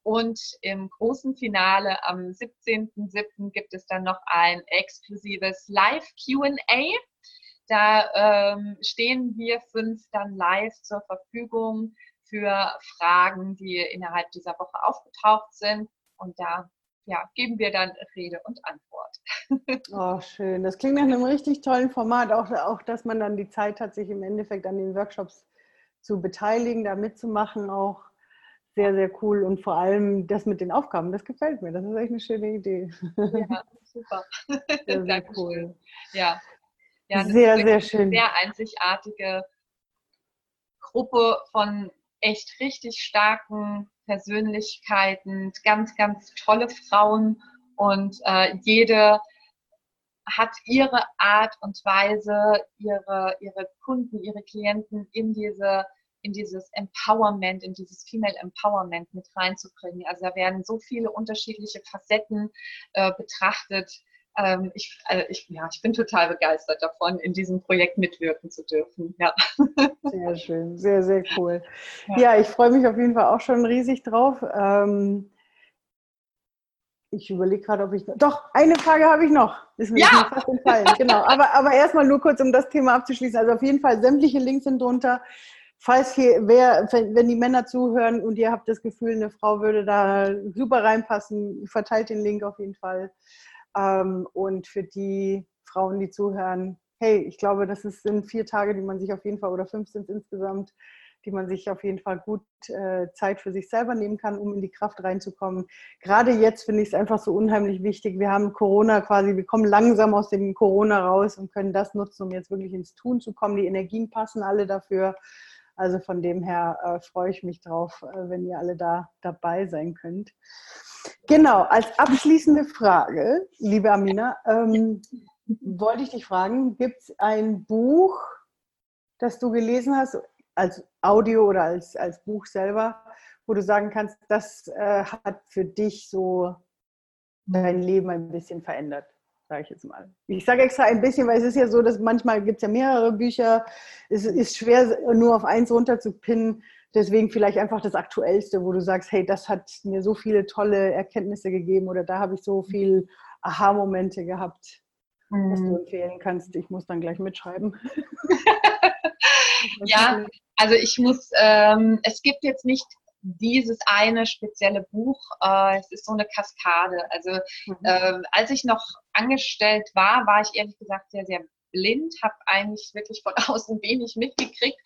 und im großen Finale am 17.07. gibt es dann noch ein exklusives Live-QA. Da ähm, stehen wir fünf dann live zur Verfügung für Fragen, die innerhalb dieser Woche aufgetaucht sind. Und da ja, geben wir dann Rede und Antwort. Oh, schön. Das klingt nach einem richtig tollen Format. Auch, auch, dass man dann die Zeit hat, sich im Endeffekt an den Workshops zu beteiligen, da mitzumachen, auch sehr, sehr cool und vor allem das mit den Aufgaben, das gefällt mir. Das ist echt eine schöne Idee. Ja, super. Sehr, sehr cool. Ja. ja sehr, sehr schön. Sehr einzigartige Gruppe von echt richtig starken Persönlichkeiten, ganz, ganz tolle Frauen und äh, jede hat ihre Art und Weise, ihre, ihre Kunden, ihre Klienten in diese in dieses Empowerment, in dieses Female Empowerment mit reinzubringen. Also da werden so viele unterschiedliche Facetten äh, betrachtet. Ähm, ich, äh, ich, ja, ich bin total begeistert davon, in diesem Projekt mitwirken zu dürfen. Ja. Sehr schön, sehr, sehr cool. Ja, ja ich freue mich auf jeden Fall auch schon riesig drauf. Ähm, ich überlege gerade, ob ich. Doch, eine Frage habe ich noch. Ist mir ja. fast entfallen. Genau. Aber, aber erstmal nur kurz, um das Thema abzuschließen. Also auf jeden Fall sämtliche Links sind drunter. Falls hier, wer, wenn die Männer zuhören und ihr habt das Gefühl, eine Frau würde da super reinpassen, verteilt den Link auf jeden Fall. Ähm, und für die Frauen, die zuhören, hey, ich glaube, das sind vier Tage, die man sich auf jeden Fall, oder fünf sind insgesamt, die man sich auf jeden Fall gut äh, Zeit für sich selber nehmen kann, um in die Kraft reinzukommen. Gerade jetzt finde ich es einfach so unheimlich wichtig. Wir haben Corona quasi, wir kommen langsam aus dem Corona raus und können das nutzen, um jetzt wirklich ins Tun zu kommen. Die Energien passen alle dafür. Also von dem her äh, freue ich mich drauf, äh, wenn ihr alle da dabei sein könnt. Genau, als abschließende Frage, liebe Amina, ähm, wollte ich dich fragen, gibt es ein Buch, das du gelesen hast, als Audio oder als, als Buch selber, wo du sagen kannst, das äh, hat für dich so dein Leben ein bisschen verändert, sage ich jetzt mal. Ich sage extra ein bisschen, weil es ist ja so, dass manchmal gibt es ja mehrere Bücher. Es ist schwer, nur auf eins runterzupinnen. Deswegen vielleicht einfach das Aktuellste, wo du sagst, hey, das hat mir so viele tolle Erkenntnisse gegeben oder da habe ich so viel Aha-Momente gehabt, mhm. was du mhm. empfehlen kannst. Ich muss dann gleich mitschreiben. ja, also ich muss, ähm, es gibt jetzt nicht dieses eine spezielle Buch, äh, es ist so eine Kaskade. Also mhm. äh, als ich noch angestellt war, war ich ehrlich gesagt sehr, sehr blind, habe eigentlich wirklich von außen wenig mitgekriegt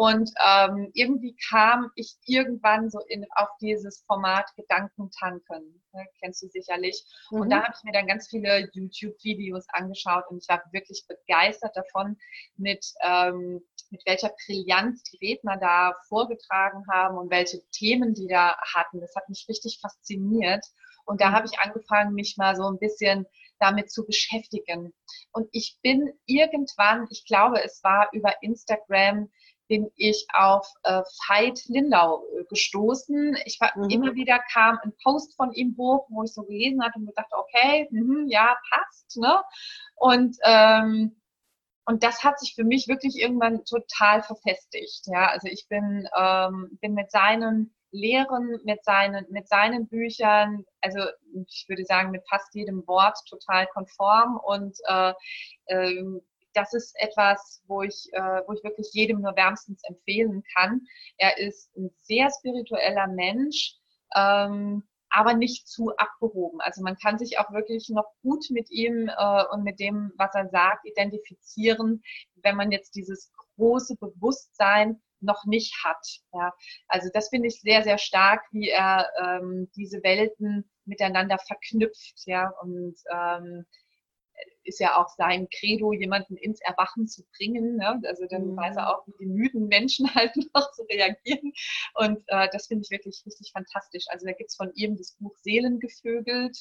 und ähm, irgendwie kam ich irgendwann so in, auf dieses Format Gedankentanken, ne, kennst du sicherlich. Mhm. Und da habe ich mir dann ganz viele YouTube-Videos angeschaut und ich war wirklich begeistert davon, mit, ähm, mit welcher Brillanz die Redner da vorgetragen haben und welche Themen die da hatten. Das hat mich richtig fasziniert. Und da mhm. habe ich angefangen, mich mal so ein bisschen damit zu beschäftigen. Und ich bin irgendwann, ich glaube, es war über Instagram, bin ich auf äh, Veit Lindau äh, gestoßen. Ich war mhm. immer wieder kam ein Post von ihm hoch, wo ich so gelesen hatte und gedacht, okay, mh, ja, passt. Ne? Und ähm, und das hat sich für mich wirklich irgendwann total verfestigt. Ja, also ich bin, ähm, bin mit seinen Lehren, mit seinen, mit seinen Büchern, also ich würde sagen mit fast jedem Wort total konform und äh, ähm, das ist etwas, wo ich, äh, wo ich wirklich jedem nur wärmstens empfehlen kann. Er ist ein sehr spiritueller Mensch, ähm, aber nicht zu abgehoben. Also man kann sich auch wirklich noch gut mit ihm äh, und mit dem, was er sagt, identifizieren, wenn man jetzt dieses große Bewusstsein noch nicht hat. Ja. Also das finde ich sehr, sehr stark, wie er ähm, diese Welten miteinander verknüpft. Ja. Und ähm, ist ja auch sein Credo, jemanden ins Erwachen zu bringen. Ne? Also dann mhm. weiß er auch, wie die müden Menschen halt noch zu reagieren. Und äh, das finde ich wirklich richtig fantastisch. Also da gibt es von ihm das Buch Seelengevögelt.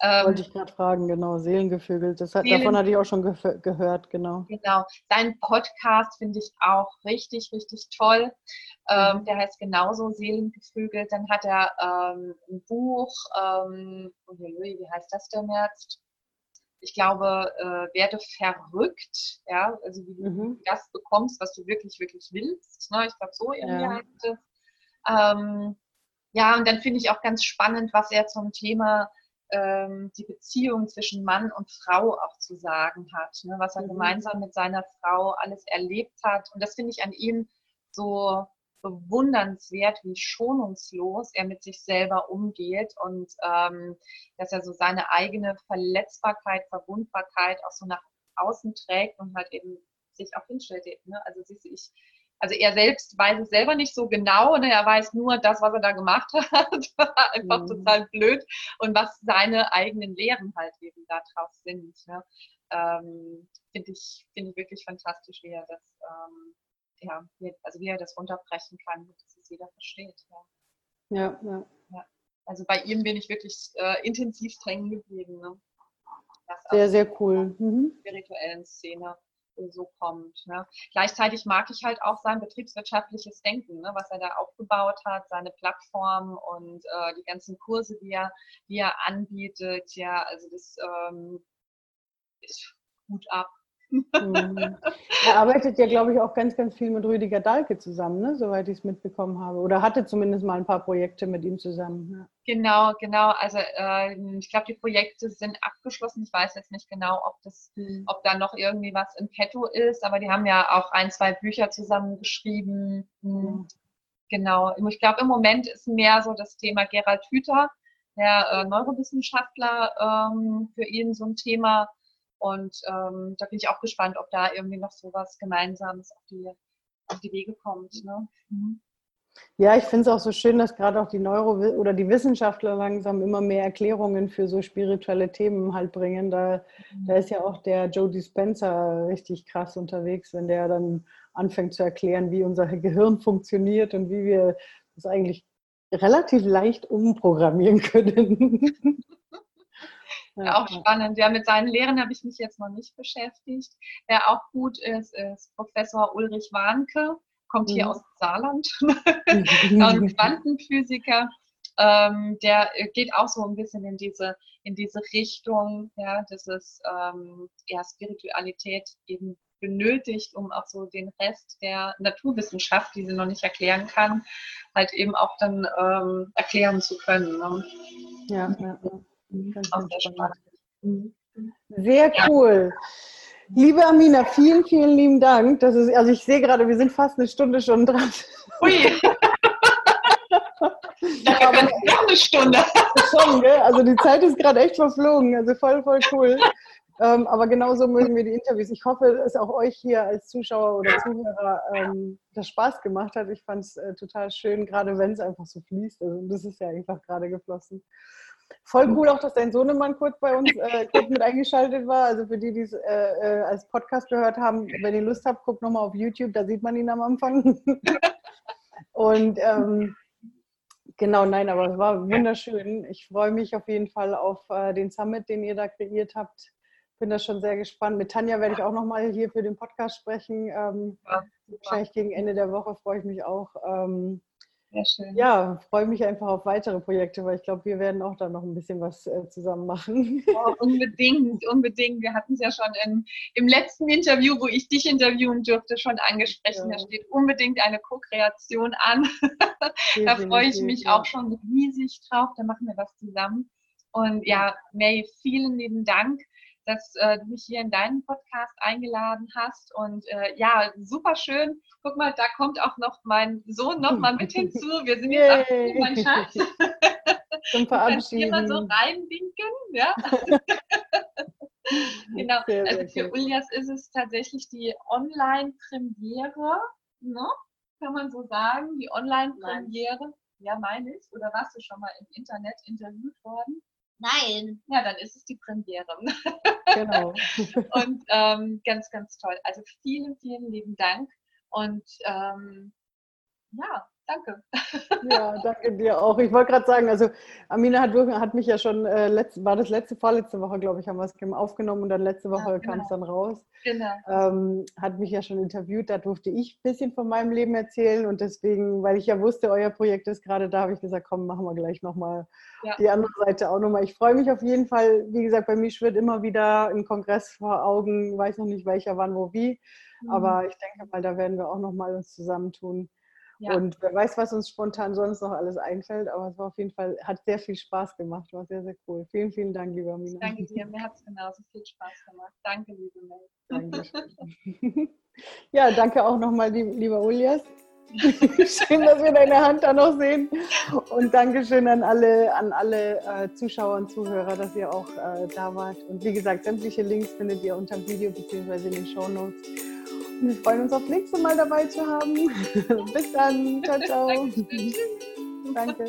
Ähm, Wollte ich gerade fragen, genau, Seelengevögelt. Das hat, Seelen davon hatte ich auch schon ge gehört, genau. Genau. Sein Podcast finde ich auch richtig, richtig toll. Ähm, mhm. der heißt genauso Seelengevögelt. Dann hat er ähm, ein Buch, ähm, wie heißt das denn jetzt? Ich glaube, äh, werde verrückt, ja, also wie mhm. du das bekommst, was du wirklich, wirklich willst. Ne? Ich glaube, so irgendwie ja. heißt es. Ähm, ja, und dann finde ich auch ganz spannend, was er zum Thema ähm, die Beziehung zwischen Mann und Frau auch zu sagen hat, ne? was er mhm. gemeinsam mit seiner Frau alles erlebt hat. Und das finde ich an ihm so bewundernswert, wie schonungslos er mit sich selber umgeht und ähm, dass er so seine eigene Verletzbarkeit, Verwundbarkeit auch so nach außen trägt und halt eben sich auch hinstellt. Ne? Also siehst du, ich, also er selbst weiß es selber nicht so genau, ne? er weiß nur das, was er da gemacht hat, war einfach mhm. total blöd und was seine eigenen Lehren halt eben da drauf sind. Ne? Ähm, Finde ich, find ich wirklich fantastisch, wie er das ähm, ja, also wie er das runterbrechen kann, dass es jeder versteht. Ja, ja. ja. ja. Also bei ihm bin ich wirklich äh, intensiv streng geblieben. Ne? sehr, sehr cool. Mhm. spirituellen Szene so kommt. Ne? Gleichzeitig mag ich halt auch sein betriebswirtschaftliches Denken, ne? was er da aufgebaut hat, seine Plattform und äh, die ganzen Kurse, die er, die er anbietet. Ja, also das ähm, ist gut ab. Mhm. Er arbeitet ja, glaube ich, auch ganz, ganz viel mit Rüdiger Dahlke zusammen, ne? soweit ich es mitbekommen habe. Oder hatte zumindest mal ein paar Projekte mit ihm zusammen. Ja. Genau, genau. Also äh, ich glaube, die Projekte sind abgeschlossen. Ich weiß jetzt nicht genau, ob das, mhm. ob da noch irgendwie was in petto ist, aber die haben ja auch ein, zwei Bücher zusammen geschrieben. Mhm. Genau. Ich glaube, im Moment ist mehr so das Thema Gerald Hüther, der äh, Neurowissenschaftler, ähm, für ihn so ein Thema und ähm, da bin ich auch gespannt, ob da irgendwie noch so was Gemeinsames auf die, auf die Wege kommt. Ne? Mhm. Ja, ich finde es auch so schön, dass gerade auch die Neuro- oder die Wissenschaftler langsam immer mehr Erklärungen für so spirituelle Themen halt bringen. Da, mhm. da ist ja auch der Joe Dispenza richtig krass unterwegs, wenn der dann anfängt zu erklären, wie unser Gehirn funktioniert und wie wir das eigentlich relativ leicht umprogrammieren können. Ja, auch spannend. Ja, mit seinen Lehren habe ich mich jetzt noch nicht beschäftigt. Wer auch gut ist, ist Professor Ulrich Warnke, kommt hier mhm. aus Saarland, ein Quantenphysiker. Ähm, der geht auch so ein bisschen in diese, in diese Richtung, ja, dass es ähm, ja, Spiritualität eben benötigt, um auch so den Rest der Naturwissenschaft, die sie noch nicht erklären kann, halt eben auch dann ähm, erklären zu können. Ne? Ja, ja, ja. Ganz, ganz spannend. Mhm. Sehr cool. Liebe Amina, vielen, vielen lieben Dank. Das ist, also ich sehe gerade, wir sind fast eine Stunde schon dran. Ui. Aber noch eine Stunde. Schon, gell? Also die Zeit ist gerade echt verflogen. Also voll, voll cool. Ähm, aber genauso mögen wir die Interviews. Ich hoffe, dass auch euch hier als Zuschauer oder Zuhörer ähm, das Spaß gemacht hat. Ich fand es äh, total schön, gerade wenn es einfach so fließt. Also das ist ja einfach gerade geflossen. Voll cool auch, dass dein Sohnemann kurz bei uns äh, kurz mit eingeschaltet war. Also für die, die es äh, äh, als Podcast gehört haben, wenn ihr Lust habt, guckt nochmal auf YouTube, da sieht man ihn am Anfang. Und ähm, genau, nein, aber es war wunderschön. Ich freue mich auf jeden Fall auf äh, den Summit, den ihr da kreiert habt. Bin da schon sehr gespannt. Mit Tanja werde ich auch nochmal hier für den Podcast sprechen. Ähm, wahrscheinlich gegen Ende der Woche freue ich mich auch. Ähm, sehr schön. Ja, freue mich einfach auf weitere Projekte, weil ich glaube, wir werden auch da noch ein bisschen was äh, zusammen machen. Oh, unbedingt, unbedingt. Wir hatten es ja schon in, im letzten Interview, wo ich dich interviewen durfte, schon angesprochen. Ja. Da steht unbedingt eine Co-Kreation an. da freue ich mich auch schon riesig drauf. Da machen wir was zusammen. Und ja, May, vielen lieben Dank dass äh, du mich hier in deinen Podcast eingeladen hast. Und äh, ja, super schön. Guck mal, da kommt auch noch mein Sohn noch mal mit hinzu. Wir sind jetzt yeah. mein Schatz. Zum Verabschieden. Kannst hier mal so reinwinken, ja. genau. Sehr, also für Uljas ist es tatsächlich die Online-Premiere, ne? kann man so sagen, die Online-Premiere. Ja, meine ich. Oder warst du schon mal im Internet interviewt worden? Nein. Ja, dann ist es die Premiere. Genau. und ähm, ganz, ganz toll. Also vielen, vielen lieben Dank. Und ähm, ja, danke. Ja, danke dir auch. Ich wollte gerade sagen, also Amina hat, hat mich ja schon, äh, letzt, war das letzte, vorletzte Woche, glaube ich, haben wir es aufgenommen und dann letzte Woche ja, genau. kam es dann raus. Genau. Ähm, hat mich ja schon interviewt, da durfte ich ein bisschen von meinem Leben erzählen und deswegen, weil ich ja wusste, euer Projekt ist gerade da, habe ich gesagt, komm, machen wir gleich nochmal ja. die andere Seite auch nochmal. Ich freue mich auf jeden Fall, wie gesagt, bei mir schwirrt immer wieder ein Kongress vor Augen, weiß noch nicht welcher, wann, wo, wie, mhm. aber ich denke mal, da werden wir auch nochmal uns zusammentun. Ja. Und wer weiß, was uns spontan sonst noch alles einfällt, aber es war auf jeden Fall, hat sehr viel Spaß gemacht, war sehr, sehr cool. Vielen, vielen Dank, lieber Mina. Danke dir, mir hat es genauso viel Spaß gemacht. Danke, liebe Mel. Dankeschön. ja, danke auch nochmal, lieber Ulias. Schön, dass wir deine Hand da noch sehen. Und Dankeschön an alle, an alle äh, Zuschauer und Zuhörer, dass ihr auch äh, da wart. Und wie gesagt, sämtliche Links findet ihr unter dem Video bzw. in den Show Notes. Wir freuen uns auf nächste Mal dabei zu haben. Bis dann. Ciao, ciao. Danke.